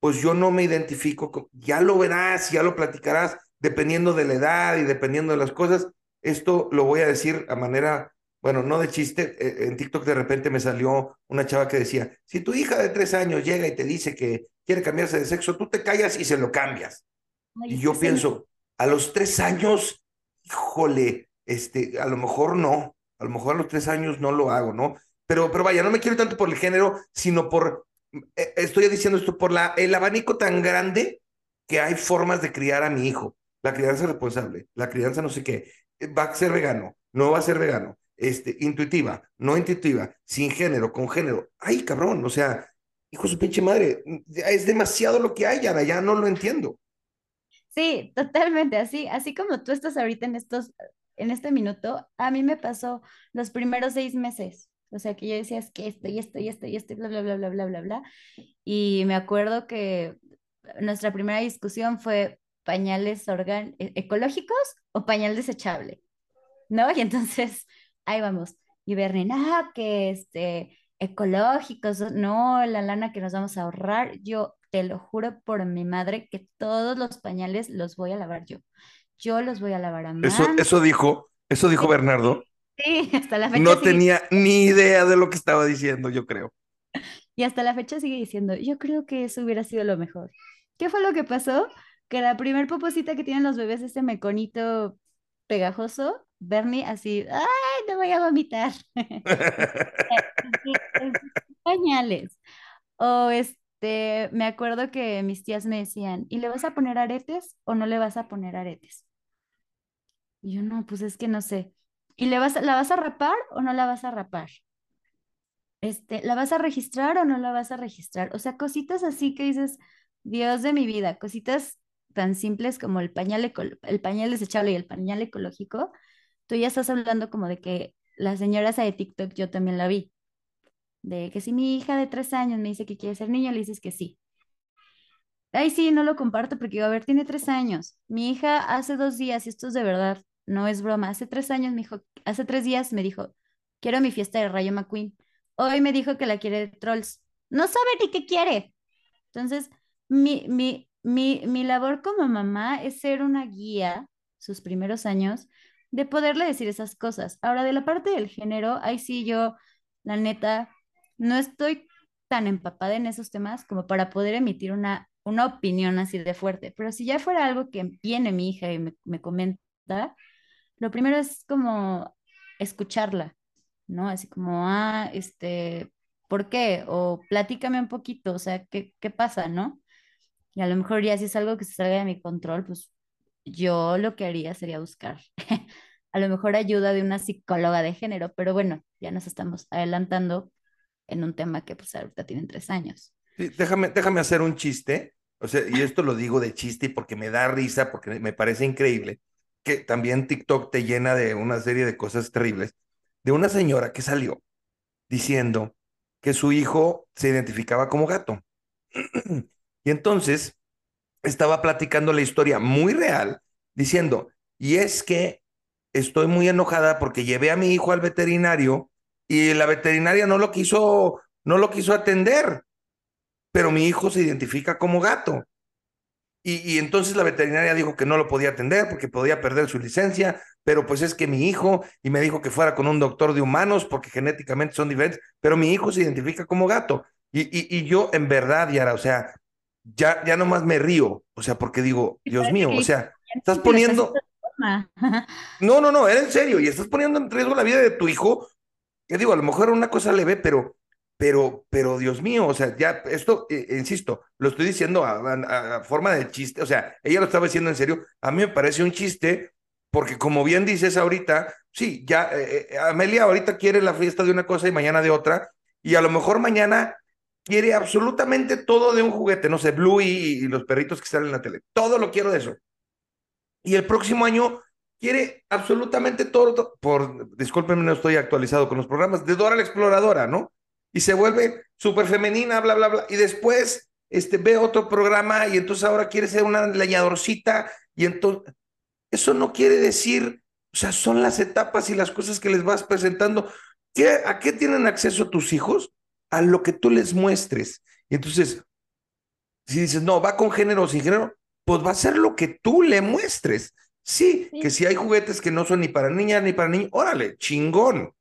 pues yo no me identifico, ya lo verás, ya lo platicarás, dependiendo de la edad y dependiendo de las cosas. Esto lo voy a decir a manera, bueno, no de chiste, eh, en TikTok de repente me salió una chava que decía, si tu hija de tres años llega y te dice que quiere cambiarse de sexo, tú te callas y se lo cambias. Ay, Y yo pienso, a los tres años, híjole, este, a lo mejor no, a lo mejor a los tres años no lo hago, ¿no? Pero, pero vaya, no me quiero tanto por el género, sino por, eh, estoy diciendo esto por la, el abanico tan grande que hay formas de criar a mi hijo. La crianza responsable, la crianza no sé qué, eh, va a ser vegano, no va a ser vegano, este, intuitiva, no intuitiva, sin género, con género. Ay, cabrón, o sea, hijo de su pinche madre, es demasiado lo que hay, Ana, ya no lo entiendo. Sí, totalmente, así, así como tú estás ahorita en estos, en este minuto, a mí me pasó los primeros seis meses. O sea, que yo decía, es que esto y esto y esto y esto, bla, bla, bla, bla, bla, bla, bla. Y me acuerdo que nuestra primera discusión fue pañales organ e- ecológicos o pañal desechable, ¿no? Y entonces, ahí vamos. Y Bernie, no, que este, ecológicos, no, la lana que nos vamos a ahorrar. Yo te lo juro por mi madre que todos los pañales los voy a lavar yo. Yo los voy a lavar a mano. eso dijo, eso dijo Bernardo. Sí, hasta la fecha No sigue- tenía ni idea de lo que estaba diciendo, yo creo. Y hasta la fecha sigue diciendo, yo creo que eso hubiera sido lo mejor. ¿Qué fue lo que pasó? Que la primer poposita que tienen los bebés, ese meconito pegajoso, Bernie así, ¡ay, no voy a vomitar! Pañales. O este, me acuerdo que mis tías me decían, ¿y le vas a poner aretes o no le vas a poner aretes? Y yo, no, pues es que no sé. ¿Y le vas, la vas a rapar o no la vas a rapar? Este, ¿la vas a registrar o no la vas a registrar? O sea, cositas así que dices, Dios de mi vida, cositas tan simples como el pañal, el pañal desechable y el pañal ecológico, tú ya estás hablando como de que la señora esa de TikTok yo también la vi, de que si mi hija de tres años me dice que quiere ser niño, le dices que sí. Ay, sí, no lo comparto porque a ver, tiene tres años. Mi hija hace dos días, y esto es de verdad, no es broma, hace tres años me dijo, hace tres días me dijo, quiero mi fiesta de Rayo McQueen. Hoy me dijo que la quiere de Trolls. No sabe ni qué quiere. Entonces, mi, mi, mi, mi labor como mamá es ser una guía, sus primeros años, de poderle decir esas cosas. Ahora, de la parte del género, ahí sí yo, la neta, no estoy tan empapada en esos temas como para poder emitir una, una opinión así de fuerte. Pero si ya fuera algo que viene mi hija y me, me comenta, lo primero es como escucharla, ¿no? Así como, ah, este, ¿por qué? O platícame un poquito, o sea, ¿qué, qué pasa, no? Y a lo mejor ya si es algo que se salga de mi control, pues yo lo que haría sería buscar a lo mejor ayuda de una psicóloga de género, pero bueno, ya nos estamos adelantando en un tema que pues ahorita tienen tres años. Déjame, déjame hacer un chiste, o sea, y esto lo digo de chiste porque me da risa, porque me parece increíble, que también TikTok te llena de una serie de cosas terribles, de una señora que salió diciendo que su hijo se identificaba como gato. Y entonces estaba platicando la historia muy real, diciendo, y es que estoy muy enojada porque llevé a mi hijo al veterinario y la veterinaria no lo quiso, no lo quiso atender, pero mi hijo se identifica como gato. Y, y entonces la veterinaria dijo que no lo podía atender porque podía perder su licencia, pero pues es que mi hijo, y me dijo que fuera con un doctor de humanos porque genéticamente son diferentes, pero mi hijo se identifica como gato. Y, y, y yo en verdad, Yara, o sea, ya, ya nomás me río, o sea, porque digo, Dios mío, o sea, "Ya estás poniendo, broma". no, no, no, era en serio, y estás poniendo en riesgo la vida de tu hijo, que digo, a lo mejor era una cosa leve, pero, pero, pero Dios mío, o sea, ya, esto, eh, insisto, lo estoy diciendo a forma de chiste, o sea, ella lo estaba diciendo en serio, a mí me parece un chiste, porque como bien dices ahorita, sí, ya, eh, eh, Amelia ahorita quiere la fiesta de una cosa y mañana de otra, y a lo mejor mañana quiere absolutamente todo de un juguete, no sé, Blue y, y los perritos que salen en la tele, todo lo quiero de eso. Y el próximo año quiere absolutamente todo, to- por, discúlpenme, no estoy actualizado con los programas, de Dora la Exploradora, ¿no? Y se vuelve súper femenina, bla, bla, bla. Y después este, ve otro programa y entonces ahora quiere ser una leñadorcita y entonces, eso no quiere decir, o sea, son las etapas y las cosas que les vas presentando. ¿Qué, ¿A qué tienen acceso tus hijos? A lo que tú les muestres. Y entonces, si dices, no, va con género o sin género, pues va a ser lo que tú le muestres. Sí, Sí. que si hay juguetes que no son ni para niñas ni para niños, órale, chingón.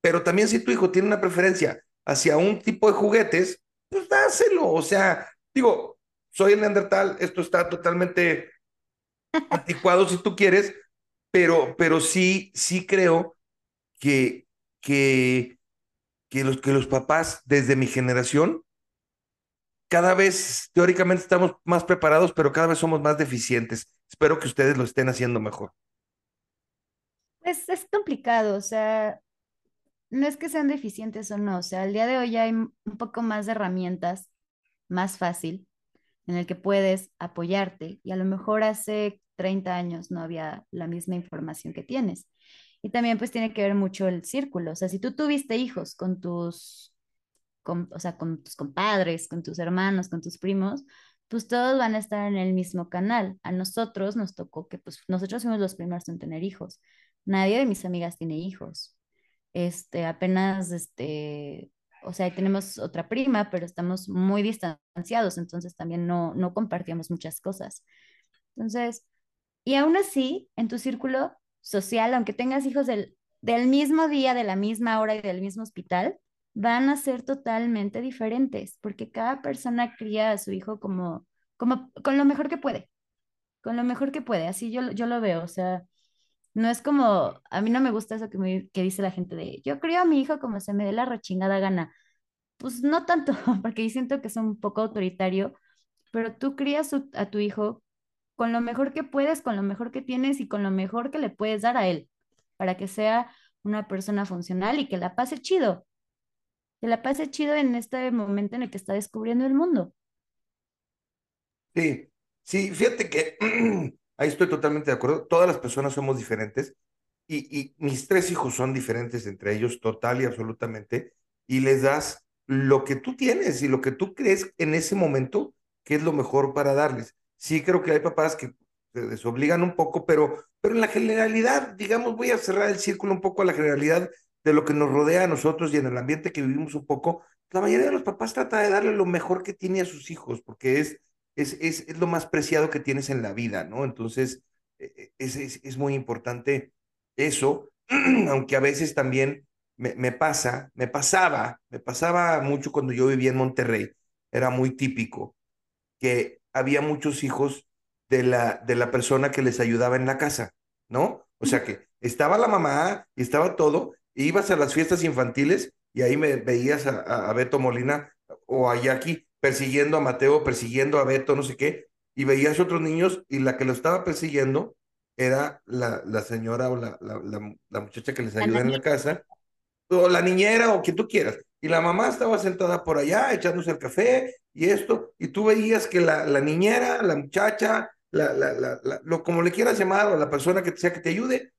Pero también si tu hijo tiene una preferencia hacia un tipo de juguetes, pues dáselo. O sea, digo, soy el Neandertal, esto está totalmente anticuado si tú quieres, pero, pero sí, sí creo que, que, que, los, que los papás desde mi generación cada vez teóricamente estamos más preparados, pero cada vez somos más deficientes. Espero que ustedes lo estén haciendo mejor. Pues es complicado, o sea, no es que sean deficientes o no, o sea, al día de hoy ya hay un poco más de herramientas, más fácil, en el que puedes apoyarte y a lo mejor hace 30 años no había la misma información que tienes. Y también pues tiene que ver mucho el círculo, o sea, si tú tuviste hijos con tus, con- o sea, con tus compadres, con tus hermanos, con tus primos, pues todos van a estar en el mismo canal. A nosotros nos tocó que pues nosotros fuimos los primeros en tener hijos. Nadie de mis amigas tiene hijos. Este, apenas, este, o sea, tenemos otra prima, pero estamos muy distanciados, entonces también no, no compartíamos muchas cosas. Entonces, y aún así, en tu círculo social, aunque tengas hijos del, del mismo día, de la misma hora y del mismo hospital, van a ser totalmente diferentes, porque cada persona cría a su hijo como, como con lo mejor que puede, con lo mejor que puede, así yo, yo lo veo, o sea, no es como, a mí no me gusta eso que, me, que dice la gente de, yo crío a mi hijo como se me dé la rechingada gana. Pues no tanto, porque yo siento que es un poco autoritario, pero tú crías su- a tu hijo con lo mejor que puedes, con lo mejor que tienes y con lo mejor que le puedes dar a él, para que sea una persona funcional y que la pase chido, que la pase chido en este momento en el que está descubriendo el mundo. Sí, sí, fíjate que ahí estoy totalmente de acuerdo. Todas las personas somos diferentes y, y mis tres hijos son diferentes entre ellos, total y absolutamente, y les das lo que tú tienes y lo que tú crees en ese momento que es lo mejor para darles. Sí, creo que hay papás que se desobligan un poco, pero, pero en la generalidad, digamos, voy a cerrar el círculo un poco a la generalidad de lo que nos rodea a nosotros y en el ambiente que vivimos un poco. La mayoría de los papás trata de darle lo mejor que tiene a sus hijos, porque es es, es, es lo más preciado que tienes en la vida, ¿no? Entonces, eh, es, es, es muy importante eso, aunque a veces también me, me pasa, me pasaba, me pasaba mucho cuando yo vivía en Monterrey, era muy típico que había muchos hijos de la, de la persona que les ayudaba en la casa, ¿no? O sea que estaba la mamá y estaba todo, ibas a las fiestas infantiles y ahí me veías a, a, Beto Molina o a Jackie persiguiendo a Mateo, persiguiendo a Beto, no sé qué, y veías otros niños y la que lo estaba persiguiendo era la, la señora o la, la, la, muchacha que les ayuda en la casa, o la niñera o quien tú quieras. Y la mamá estaba sentada por allá echándose el café y esto, y tú veías que la, la niñera, la muchacha, la, la, la, la- lo como le quieras llamar, o la persona que sea que te ayude,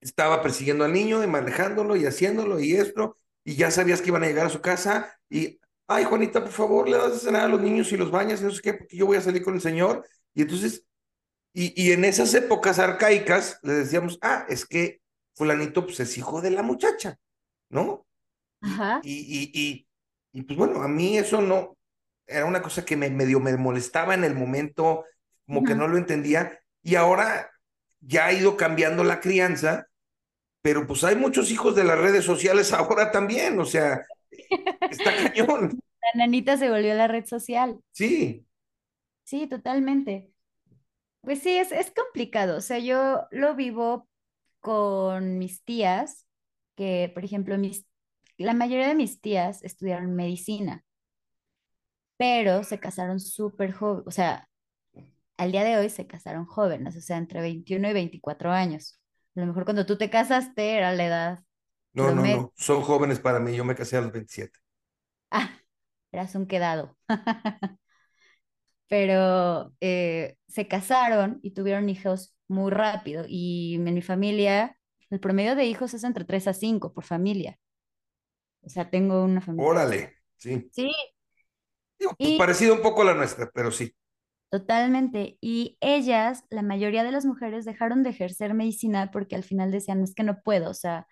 estaba persiguiendo al niño y manejándolo y haciéndolo y esto, y ya sabías que iban a llegar a su casa y, ay, Juanita, por favor, le das de cenar a los niños y los bañas y no sé qué, porque yo voy a salir con el señor. Y entonces, y, y en esas épocas arcaicas, le decíamos, ah, es que fulanito pues es hijo de la muchacha, ¿no? Y, Ajá. y, y, y, y, pues bueno, a mí eso no, era una cosa que me medio me molestaba en el momento, como que no lo entendía, y ahora ya ha ido cambiando la crianza, pero pues hay muchos hijos de las redes sociales ahora también, o sea, está cañón, La nanita se volvió la red social. sí, Sí, totalmente. Pues sí, es, es complicado. O sea, yo lo vivo con mis tías, que por ejemplo, mis, la mayoría de mis tías estudiaron medicina, pero se casaron súper jóvenes. O sea, al día de hoy se casaron jóvenes, o sea, entre 21 y 24 años. A lo mejor cuando tú te casaste era la edad no, no, no, son jóvenes para mí, yo me casé a los 27. Ah, eras un quedado. Pero eh, se casaron y tuvieron hijos muy rápido. Y en mi familia, el promedio de hijos es entre 3 a 5 por familia. O sea, tengo una familia. Órale, sí, Sí, Digo, pues y parecido un poco a la nuestra, pero sí. Totalmente. Y ellas, la mayoría de las mujeres, dejaron de ejercer medicina porque al final decían, es que no puedo, o sea,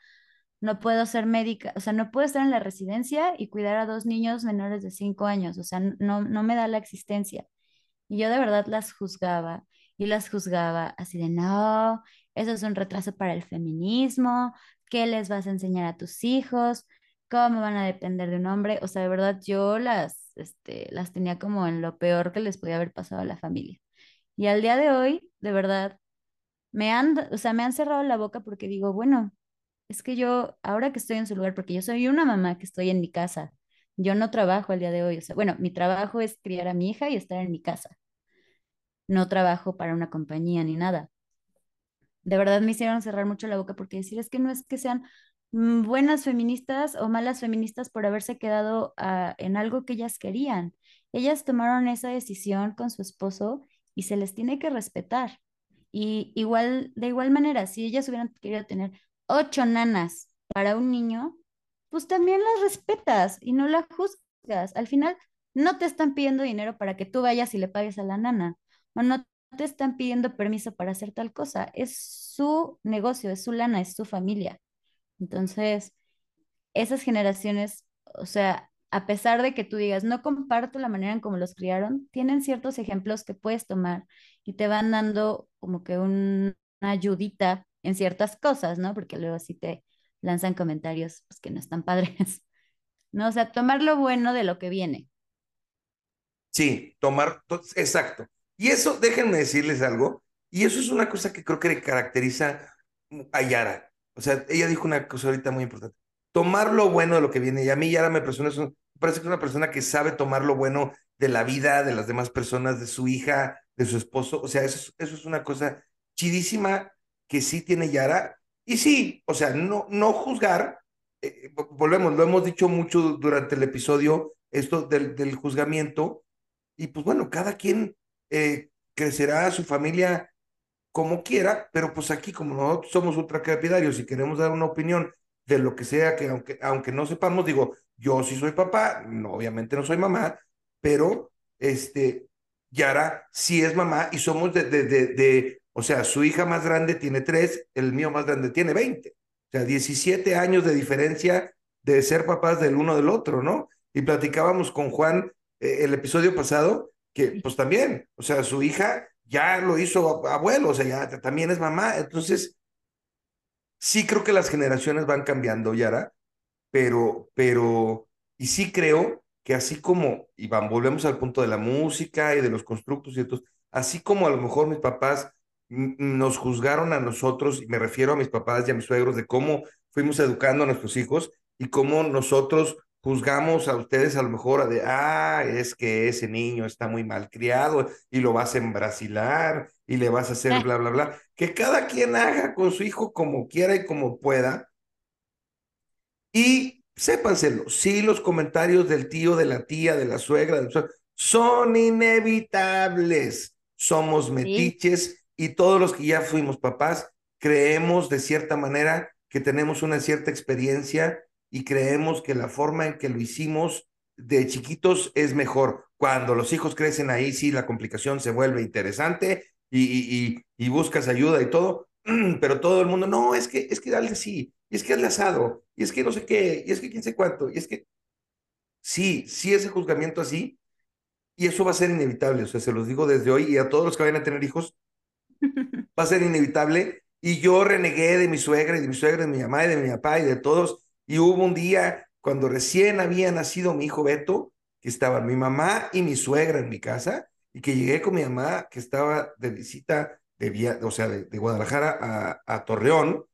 no puedo ser médica, o sea, no puedo estar en la residencia y cuidar a dos niños menores de 5 años, o sea, no, no me da la existencia. Y yo de verdad las juzgaba y las juzgaba así de, no, eso es un retraso para el feminismo, ¿qué les vas a enseñar a tus hijos? ¿Cómo van a depender de un hombre? O sea, de verdad yo las, este, las tenía como en lo peor que les podía haber pasado a la familia. Y al día de hoy, de verdad, me han, o sea, me han cerrado la boca porque digo, bueno, es que yo, ahora que estoy en su lugar, porque yo soy una mamá que estoy en mi casa, yo no trabajo al día de hoy, o sea, bueno, mi trabajo es criar a mi hija y estar en mi casa no trabajo para una compañía ni nada. De verdad me hicieron cerrar mucho la boca porque decir es que no es que sean buenas feministas o malas feministas por haberse quedado ah, en algo que ellas querían. Ellas tomaron esa decisión con su esposo y se les tiene que respetar. Y igual, de igual manera, si ellas hubieran querido tener ocho nanas para un niño, pues también las respetas y no la juzgas. Al final, no te están pidiendo dinero para que tú vayas y le pagues a la nana o no te están pidiendo permiso para hacer tal cosa. Es su negocio, es su lana, es su familia. Entonces, esas generaciones, o sea, a pesar de que tú digas, no comparto la manera en cómo los criaron, tienen ciertos ejemplos que puedes tomar y te van dando como que un- una ayudita en ciertas cosas, ¿no? Porque luego sí te lanzan comentarios pues, que no están padres, ¿no? O sea, tomar lo bueno de lo que viene. Sí, tomar, to- exacto. Y eso, déjenme decirles algo, y eso es una cosa que creo que le caracteriza a Yara. O sea, ella dijo una cosa ahorita muy importante. Tomar lo bueno de lo que viene. Y a mí Yara me parece, que es una persona que sabe tomar lo bueno de la vida, de las demás personas, de su hija, de su esposo. O sea, eso es, una cosa chidísima que sí tiene Yara. Y sí, o sea, no, no juzgar. eh, vo- volvemos, lo hemos dicho mucho durante el episodio, esto del, del juzgamiento y pues bueno, cada quien eh, crecerá su familia como quiera, pero pues aquí como nosotros somos ultracapitarios y queremos dar una opinión de lo que sea, que aunque, aunque no sepamos, digo, yo sí soy papá, no, obviamente no soy mamá, pero este, Yara sí es mamá y somos de, de, de, o sea, su hija más grande tiene tres, el mío más grande tiene 20, o sea, 17 años de diferencia de ser papás del uno del otro, ¿no? Y platicábamos con Juan eh, el episodio pasado, que pues también, o sea, su hija ya lo hizo abuelo, o sea, ya también es mamá. Entonces, sí creo que las generaciones van cambiando, Yara, pero, pero, y sí creo que así como, y volvemos al punto de la música y de los constructos y todo, así como a lo mejor mis papás nos juzgaron a nosotros, y me refiero a mis papás y a mis suegros, de cómo fuimos educando a nuestros hijos y cómo nosotros juzgamos a ustedes a lo mejor de, ah, es que ese niño está muy mal criado y lo vas a embrasilar y le vas a hacer bla, bla, bla. Que cada quien haga con su hijo como quiera y como pueda. Y sépanselo, sí, los comentarios del tío, de la tía, de la suegra, del suegro, son inevitables. Somos Sí, metiches y todos los que ya fuimos papás creemos de cierta manera que tenemos una cierta experiencia y creemos que la forma en que lo hicimos de chiquitos es mejor. Cuando los hijos crecen ahí, sí, la complicación se vuelve interesante y, y, y, y buscas ayuda y todo, pero todo el mundo, no, es que, es que dale así, y es que hazle asado, y es que no sé qué, y es que quién sé cuánto, y es que sí, sí ese juzgamiento así, y eso va a ser inevitable, o sea, se los digo desde hoy y a todos los que vayan a tener hijos, va a ser inevitable. Y yo renegué de mi suegra y de mi suegra, de mi mamá y de mi papá y de todos. Y hubo un día cuando recién había nacido mi hijo Beto, que estaban mi mamá y mi suegra en mi casa, y que llegué con mi mamá, que estaba de visita, de via o sea, de, de Guadalajara a, a, Torreón.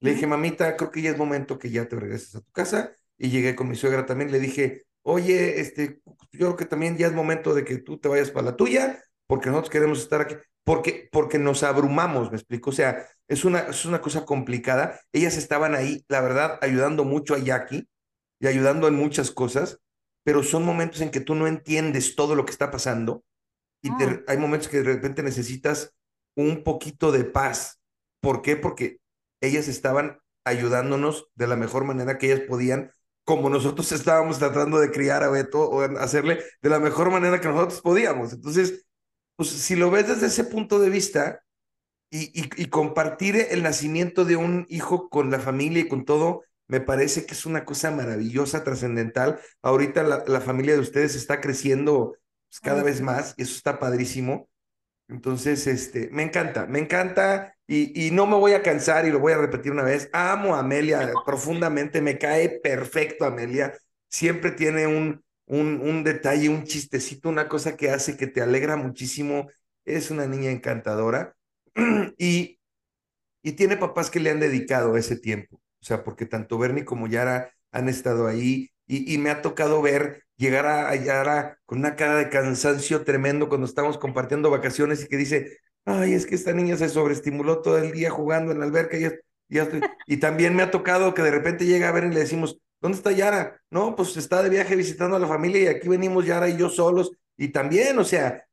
Le dije, mamita, creo que ya es momento que ya te regreses a tu casa. Y llegué con mi suegra también, le dije, oye, este, yo creo que también ya es momento de que tú te vayas para la tuya, porque nosotros queremos estar aquí, porque, porque nos abrumamos, me explico, o sea, es una, es una cosa complicada. Ellas estaban ahí, la verdad, ayudando mucho a Jackie y ayudando en muchas cosas, pero son momentos en que tú no entiendes todo lo que está pasando y te, hay momentos que de repente necesitas un poquito de paz. ¿Por qué? Porque ellas estaban ayudándonos de la mejor manera que ellas podían, como nosotros estábamos tratando de criar a Beto o hacerle de la mejor manera que nosotros podíamos. Entonces, pues si lo ves desde ese punto de vista y, y, y compartir el nacimiento de un hijo con la familia y con todo, me parece que es una cosa maravillosa, trascendental. Ahorita la, la, familia de ustedes está creciendo pues, cada vez más y eso está padrísimo. Entonces, este, me encanta, me encanta y, y, no me voy a cansar y lo voy a repetir una vez. Amo a Amelia profundamente, me cae perfecto Amelia. Siempre tiene un, un, un detalle, un chistecito, una cosa que hace que te alegra muchísimo. Es una niña encantadora y, y tiene papás que le han dedicado ese tiempo. O sea, porque tanto Bernie como Yara han estado ahí y, y me ha tocado ver llegar a, Yara con una cara de cansancio tremendo cuando estamos compartiendo vacaciones y que dice, ay, es que esta niña se sobreestimuló todo el día jugando en la alberca y ya. Y también me ha tocado que de repente llega a ver y le decimos, ¿dónde está Yara? No, pues está de viaje visitando a la familia y aquí venimos Yara y yo solos. Y también, o sea,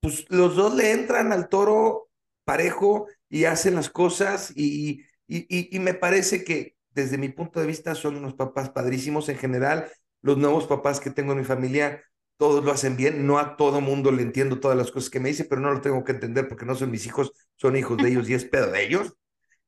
pues los dos le entran al toro parejo y hacen las cosas y, y, y, y, me parece que desde mi punto de vista son unos papás padrísimos en general. Los nuevos papás que tengo en mi familia, todos lo hacen bien. No a todo mundo le entiendo todas las cosas que me dice, pero no lo tengo que entender porque no son mis hijos, son hijos de ellos y es pedo de ellos.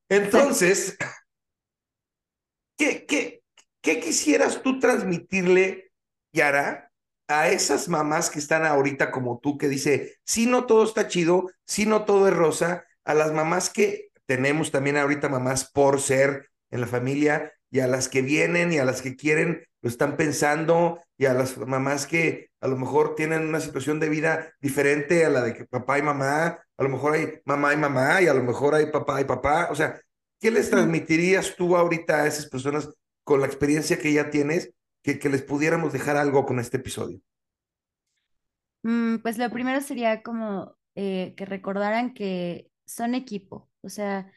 Entonces, ¿qué, qué, qué quisieras tú transmitirle, Yara, a esas mamás que están ahorita como tú, que dice, sí, no todo está chido, sí, no todo es rosa, a las mamás que tenemos también ahorita mamás por ser en la familia y a las que vienen y a las que quieren lo están pensando y a las mamás que a lo mejor tienen una situación de vida diferente a la de que papá y mamá, a lo mejor hay mamá y mamá y a lo mejor hay papá y papá, o sea, ¿qué les transmitirías tú ahorita a esas personas con la experiencia que ya tienes que, que les pudiéramos dejar algo con este episodio? Mm, pues lo primero sería como eh, que recordaran que son equipo, o sea,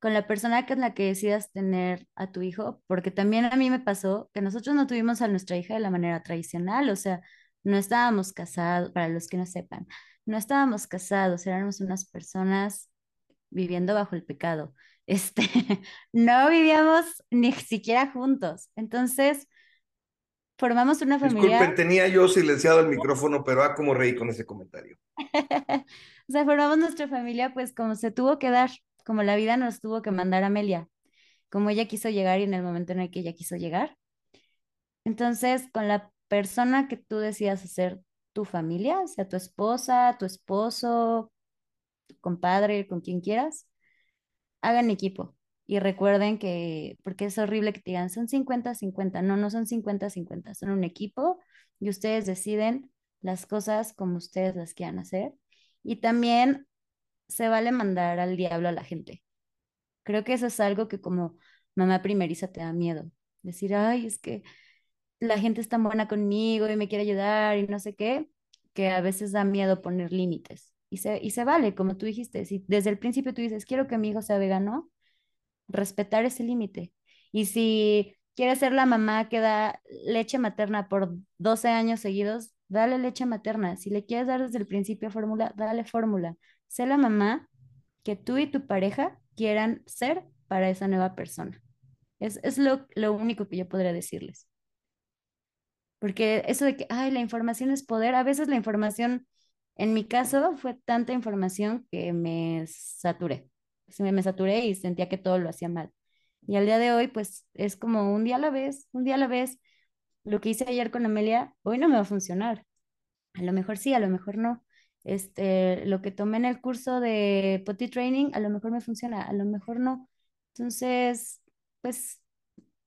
con la persona que es la que decidas tener a tu hijo, porque también a mí me pasó que nosotros no tuvimos a nuestra hija de la manera tradicional, o sea, no estábamos casados, para los que no sepan, no estábamos casados, éramos unas personas viviendo bajo el pecado. Este, no vivíamos ni siquiera juntos. Entonces, formamos una familia. Disculpen, tenía yo silenciado el micrófono, pero ah, como reí con ese comentario. o sea, formamos nuestra familia pues como se tuvo que dar, como la vida nos tuvo que mandar a Amelia, como ella quiso llegar y en el momento en el que ella quiso llegar. Entonces, con la persona que tú decías hacer tu familia, o sea, tu esposa, tu esposo, tu compadre, con quien quieras, hagan equipo. Y recuerden que, porque es horrible que te digan, son 50-50. No, no son 50-50, son un equipo y ustedes deciden las cosas como ustedes las quieran hacer. Y también se vale mandar al diablo a la gente. Creo que eso es algo que como mamá primeriza te da miedo. Decir, ay, es que la gente es tan buena conmigo y me quiere ayudar y no sé qué, que a veces da miedo poner límites. Y se, y se vale, como tú dijiste, si desde el principio tú dices, quiero que mi hijo sea vegano, respetar ese límite. Y si quieres ser la mamá que da leche materna por 12 años seguidos, dale leche materna. Si le quieres dar desde el principio fórmula, dale fórmula. Sé la mamá que tú y tu pareja quieran ser para esa nueva persona. Es, es lo, lo único que yo podría decirles. Porque eso de que, ay, la información es poder, a veces la información, en mi caso, fue tanta información que me saturé. Me, me saturé y sentía que todo lo hacía mal. Y al día de hoy, pues es como un día a la vez, un día a la vez. Lo que hice ayer con Amelia, hoy no me va a funcionar. a lo mejor sí, a lo mejor no. Este, lo que tomé en el curso de potty training, a lo mejor me funciona, a lo mejor no. Entonces, pues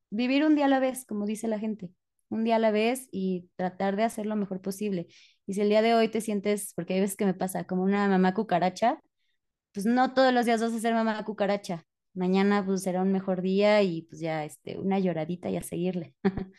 vivir un día a la vez, como dice la gente, un día a la vez y tratar de hacer lo mejor posible. Y si el día de hoy te sientes, porque hay veces que me pasa, como una mamá cucaracha, pues no todos los días vas a ser mamá cucaracha. Mañana pues será un mejor día y pues ya este, una lloradita y a seguirle.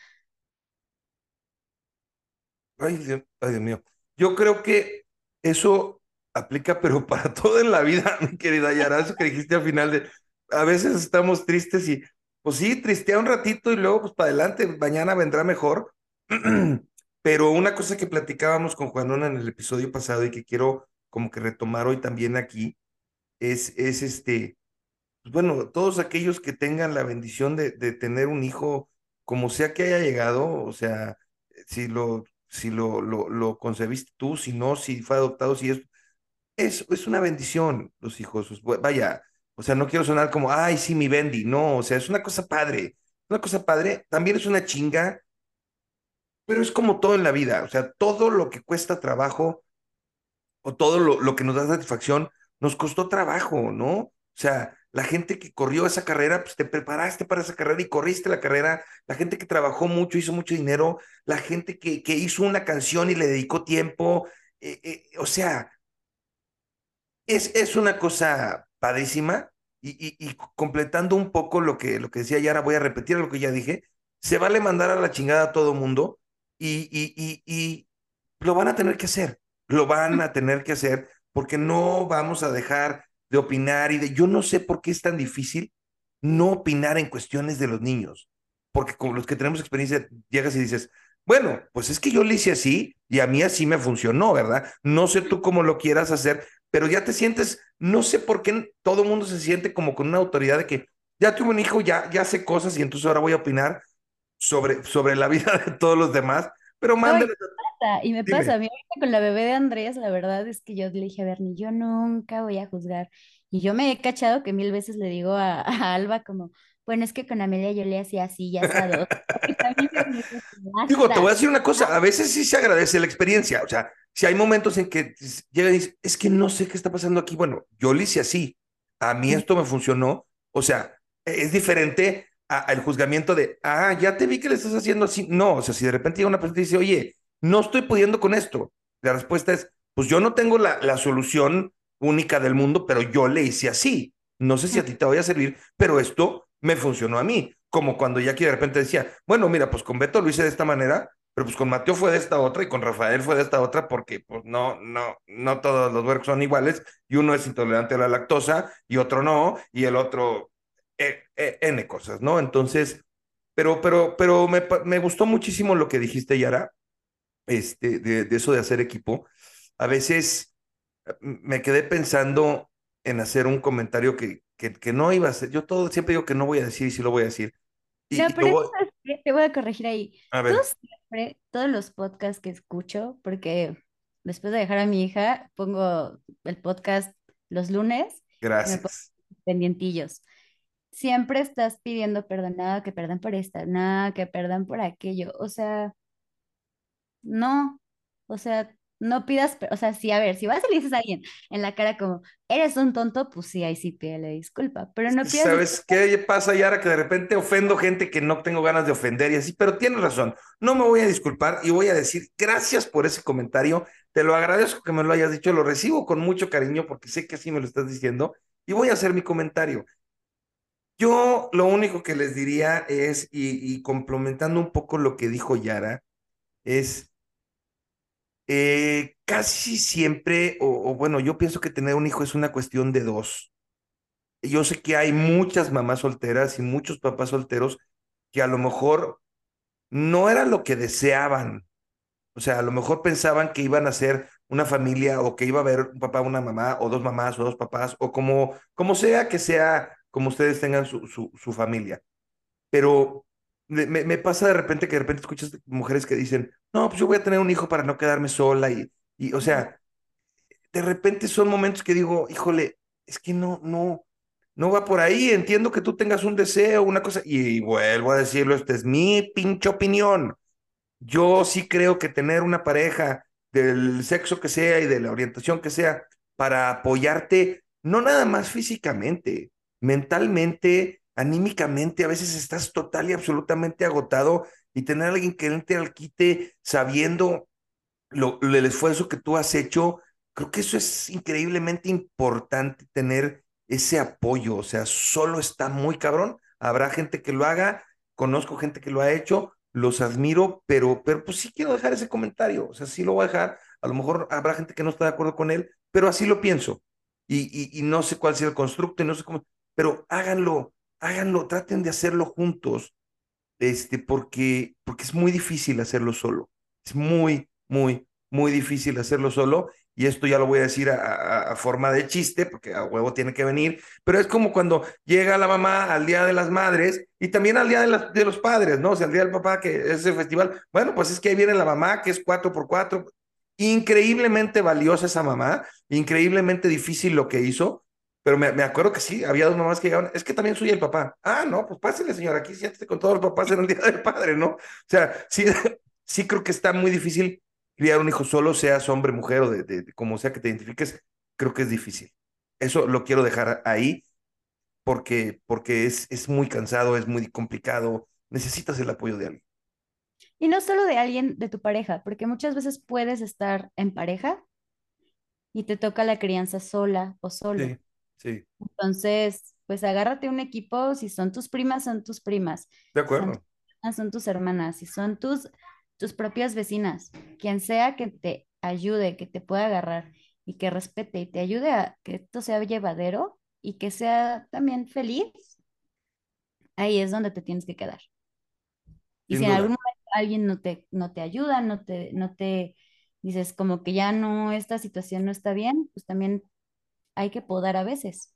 Ay, Dios, ay, Dios mío. Yo creo que eso aplica, pero para todo en la vida, mi querida Yara, eso que dijiste al final de, a veces estamos tristes y, pues sí, tristea un ratito y luego, pues para adelante, mañana vendrá mejor. Pero una cosa que platicábamos con Juanona en el episodio pasado y que quiero como que retomar hoy también aquí, es, es este, pues bueno, todos aquellos que tengan la bendición de, de tener un hijo, como sea que haya llegado, o sea, si lo, si lo, lo, lo concebiste tú, si no, si fue adoptado, si es, es, es una bendición los hijos. pues, Vaya, o sea, no quiero sonar como, ay, sí, mi bendi, no, o sea, es una cosa padre, una cosa padre, también es una chinga, pero es como todo en la vida, o sea, todo lo que cuesta trabajo o todo lo, lo que nos da satisfacción nos costó trabajo, ¿no? O sea, la gente que corrió esa carrera, pues te preparaste para esa carrera y corriste la carrera, la gente que trabajó mucho, hizo mucho dinero, la gente que, que hizo una canción y le dedicó tiempo, eh, eh, o sea, es, es una cosa padrísima. Y, y- y completando un poco lo que, lo que decía Yara, voy a repetir lo que ya dije, se vale mandar a la chingada a todo mundo y, y, y, y lo van a tener que hacer, lo van a tener que hacer porque no vamos a dejar de opinar y de, yo no sé por qué es tan difícil no opinar en cuestiones de los niños, porque como los que tenemos experiencia, llegas y dices, bueno, pues es que yo le hice así y a mí así me funcionó, ¿verdad? No sé tú cómo lo quieras hacer, pero ya te sientes, no sé por qué todo el mundo se siente como con una autoridad de que ya tuve un hijo, ya, ya sé cosas y entonces ahora voy a opinar sobre, sobre la vida de todos los demás, pero me pasa, y me dime. pasa, a mí con la bebé de Andrés, la verdad es que yo le dije a Bernie, yo nunca voy a juzgar. Y yo me he cachado que mil veces le digo a, a Alba como, bueno, es que con Amelia yo le hacía así, ya dice, Digo, te voy a decir una cosa, a veces sí se agradece la experiencia, o sea, si hay momentos en que llega y dice, es que no sé qué está pasando aquí, bueno, yo lo hice así, a mí esto me funcionó, o sea, es diferente al juzgamiento de, ah, ya te vi que le estás haciendo así, no, o sea, si de repente llega una persona y dice, oye, no estoy pudiendo con esto, la respuesta es, pues yo no tengo la, la solución única del mundo, pero yo le hice así, no sé si a ti te vaya a servir, pero esto me funcionó a mí, como cuando Jackie de repente decía, bueno, mira, pues con Beto lo hice de esta manera, pero pues con Mateo fue de esta otra y con Rafael fue de esta otra porque pues no, no, no todos los huercos son iguales y uno es intolerante a la lactosa y otro no y el otro eh, eh, N cosas, ¿no? Entonces, pero, pero, pero me, me gustó muchísimo lo que dijiste, Yara, este, de, de eso de hacer equipo. A veces eh, me quedé pensando en hacer un comentario que, que, que no iba a hacer. Yo todo siempre digo que no voy a decir y sí lo voy a decir. Y, No, pero voy- te voy a corregir ahí. a Tú ver, siempre, todos los podcasts que escucho, porque después de dejar a mi hija, pongo el podcast los lunes gracias. pendientillos. Siempre estás pidiendo perdón, no, que perdón por esta, no, que perdón por aquello. O sea, no, o sea, no pidas, o sea, sí, a ver, si vas y le dices a alguien en la cara como, eres un tonto, pues sí, ahí sí pídele disculpa, pero no pidas ¿Sabes qué pasa, Yara? Que de repente ofendo gente que no tengo ganas de ofender y así, pero tienes razón. No me voy a disculpar y voy a decir gracias por ese comentario. Te lo agradezco que me lo hayas dicho, lo recibo con mucho cariño porque sé que así me lo estás diciendo y voy a hacer mi comentario. Yo lo único que les diría es, y, y complementando un poco lo que dijo Yara, es eh, casi siempre, o, bueno, yo pienso que tener un hijo es una cuestión de dos. Yo sé que hay muchas mamás solteras y muchos papás solteros que a lo mejor no era lo que deseaban. O sea, a lo mejor pensaban que iban a ser una familia o que iba a haber un papá, una mamá, o dos mamás, o dos papás, o como, como sea que sea, como ustedes tengan su, su familia. Pero me, pasa de repente que de repente escuchas mujeres que dicen, no, pues yo voy a tener un hijo para no quedarme sola. Y, y o sea, de repente son momentos que digo, híjole, es que no, no, no va por ahí. Entiendo que tú tengas un deseo, una cosa, y vuelvo a decirlo, esta es mi pinche opinión. Yo sí creo que tener una pareja del sexo que sea y de la orientación que sea, para apoyarte, no nada más físicamente, mentalmente, anímicamente, a veces estás total y absolutamente agotado y tener a alguien que entre al quite sabiendo lo, el esfuerzo que tú has hecho, creo que eso es increíblemente importante tener ese apoyo, o sea, solo está muy cabrón, habrá gente que lo haga, conozco gente que lo ha hecho, los admiro, pero, pero pues sí quiero dejar ese comentario, o sea, sí lo voy a dejar, a lo mejor habrá gente que no está de acuerdo con él, pero así lo pienso, y, y, y no sé cuál sea el constructo, y no sé cómo, pero háganlo, háganlo, traten de hacerlo juntos, este, porque, porque es muy difícil hacerlo solo, es muy, muy, muy difícil hacerlo solo, y esto ya lo voy a decir a, forma de chiste, porque a huevo tiene que venir, pero es como cuando llega la mamá al Día de las Madres y también al Día de, de los Padres, ¿no? O sea, el Día del Papá, que es el festival, bueno, pues es que ahí viene la mamá, que es cuatro por cuatro, increíblemente valiosa esa mamá, increíblemente difícil lo que hizo, pero me, me, acuerdo que sí, había dos mamás que llegaban, es que también soy el papá. Ah, no, pues pásale, señor, aquí siéntese con todos los papás en el Día del Padre, ¿no? O sea, sí, sí creo que está muy difícil criar un hijo solo, seas hombre, mujer o de, de, de, como sea que te identifiques, creo que es difícil. Eso lo quiero dejar ahí porque, porque es, es muy cansado, es muy complicado, necesitas el apoyo de alguien. Y no solo de alguien de tu pareja, porque muchas veces puedes estar en pareja y te toca la crianza sola o solo. Sí, sí. Entonces, pues agárrate un equipo, si son tus primas, son tus primas. De acuerdo. Si son, tus, son tus hermanas, si son tus tus propias vecinas, quien sea que te ayude, que te pueda agarrar y que respete y te ayude a que esto sea llevadero y que sea también feliz, ahí es donde te tienes que quedar. Y Sin si duda. en algún momento alguien no te, no te ayuda, no te, no te dices como que ya no, esta situación no está bien, pues también hay que podar a veces.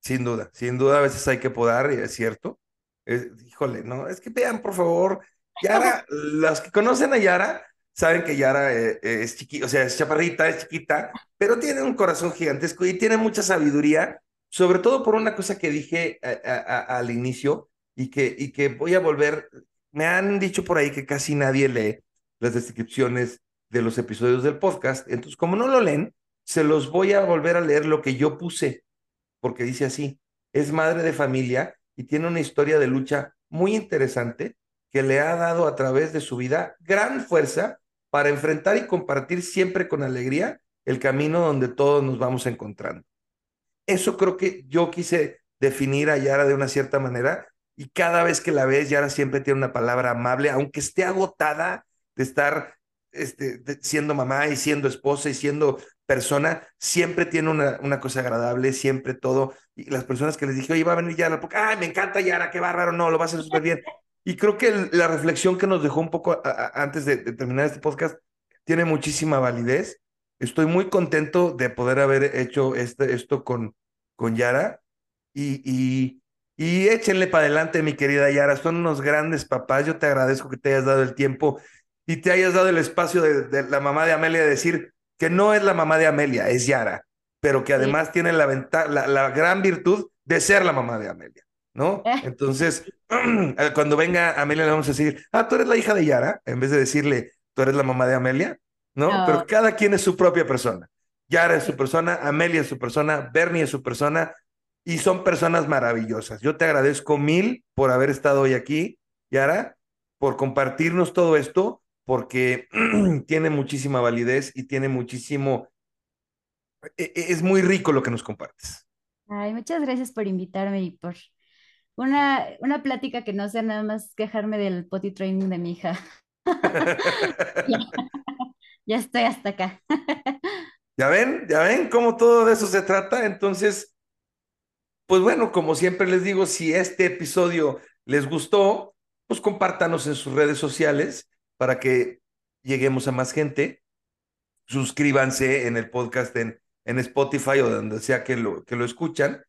Sin duda, sin duda a veces hay que podar, y es cierto. Es, híjole, no, es que vean, por favor, Yara, los que conocen a Yara saben que Yara eh, es chiquita, o sea, es chaparrita, es chiquita, pero tiene un corazón gigantesco y tiene mucha sabiduría, sobre todo por una cosa que dije a, a, a, al inicio y que, y que voy a volver. Me han dicho por ahí que casi nadie lee las descripciones de los episodios del podcast, entonces como no lo leen, se los voy a volver a leer lo que yo puse, porque dice así, es madre de familia y tiene una historia de lucha muy interesante que le ha dado a través de su vida gran fuerza para enfrentar y compartir siempre con alegría el camino donde todos nos vamos encontrando. Eso creo que yo quise definir a Yara de una cierta manera y cada vez que la ves, Yara siempre tiene una palabra amable, aunque esté agotada de estar este, siendo mamá y siendo esposa y siendo persona, siempre tiene una, una, cosa agradable, siempre todo. Y las personas que les dije, oye, va a venir Yara, porque, ay, me encanta Yara, qué bárbaro, no, lo va a hacer súper bien. Y creo que la reflexión que nos dejó un poco antes de, de, terminar este podcast tiene muchísima validez. Estoy muy contento de poder haber hecho este, esto con, con Yara. Y, y, y échenle para adelante, mi querida Yara. Son unos grandes papás. Yo te agradezco que te hayas dado el tiempo y te hayas dado el espacio de, de la mamá de Amelia de decir que no es la mamá de Amelia, es Yara, pero que además sí. tiene la, la, la gran virtud de ser la mamá de Amelia. ¿no? Entonces, cuando venga Amelia le vamos a decir, ah, tú eres la hija de Yara, en vez de decirle, tú eres la mamá de Amelia, ¿no? no. Pero cada quien es su propia persona. Yara es su persona, Amelia es su persona, Bernie es su persona, y son personas maravillosas. Yo te agradezco mil por haber estado hoy aquí, Yara, por compartirnos todo esto, porque tiene muchísima validez y tiene muchísimo... Es muy rico lo que nos compartes. Ay, muchas gracias por invitarme y por una, una plática que no sea nada más quejarme del potty training de mi hija. ya, ya, estoy hasta acá. ya ven, ya ven cómo todo de eso se trata. Entonces, pues bueno, como siempre les digo, si este episodio les gustó, pues compártanos en sus redes sociales para que lleguemos a más gente. Suscríbanse en el podcast en, en Spotify o donde sea que lo, que lo escuchan.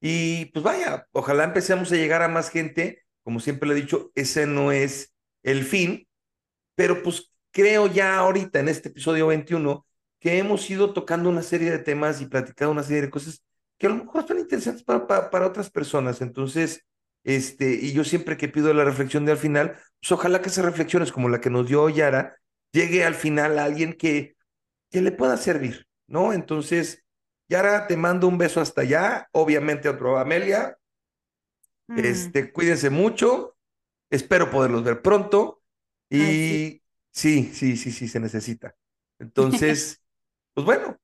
Y pues vaya, ojalá empecemos a llegar a más gente. Como siempre le he dicho, ese no es el fin, pero pues creo ya ahorita en este episodio 21 que hemos ido tocando una serie de temas y platicado una serie de cosas que a lo mejor son interesantes para, para, para otras personas. Entonces, este, y yo siempre que pido la reflexión de al final, pues ojalá que esas reflexiones como la que nos dio Yara llegue al final a alguien que, que le pueda servir, ¿no? Entonces, Yara, te mando un beso hasta allá, obviamente otro Amelia, Mm, este, cuídense mucho, espero poderlos ver pronto y Ay, sí, sí, sí, sí, se necesita. Entonces, pues bueno,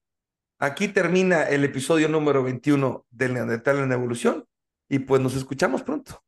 aquí termina el episodio número 21 del Neandertal en Evolución y pues nos escuchamos pronto.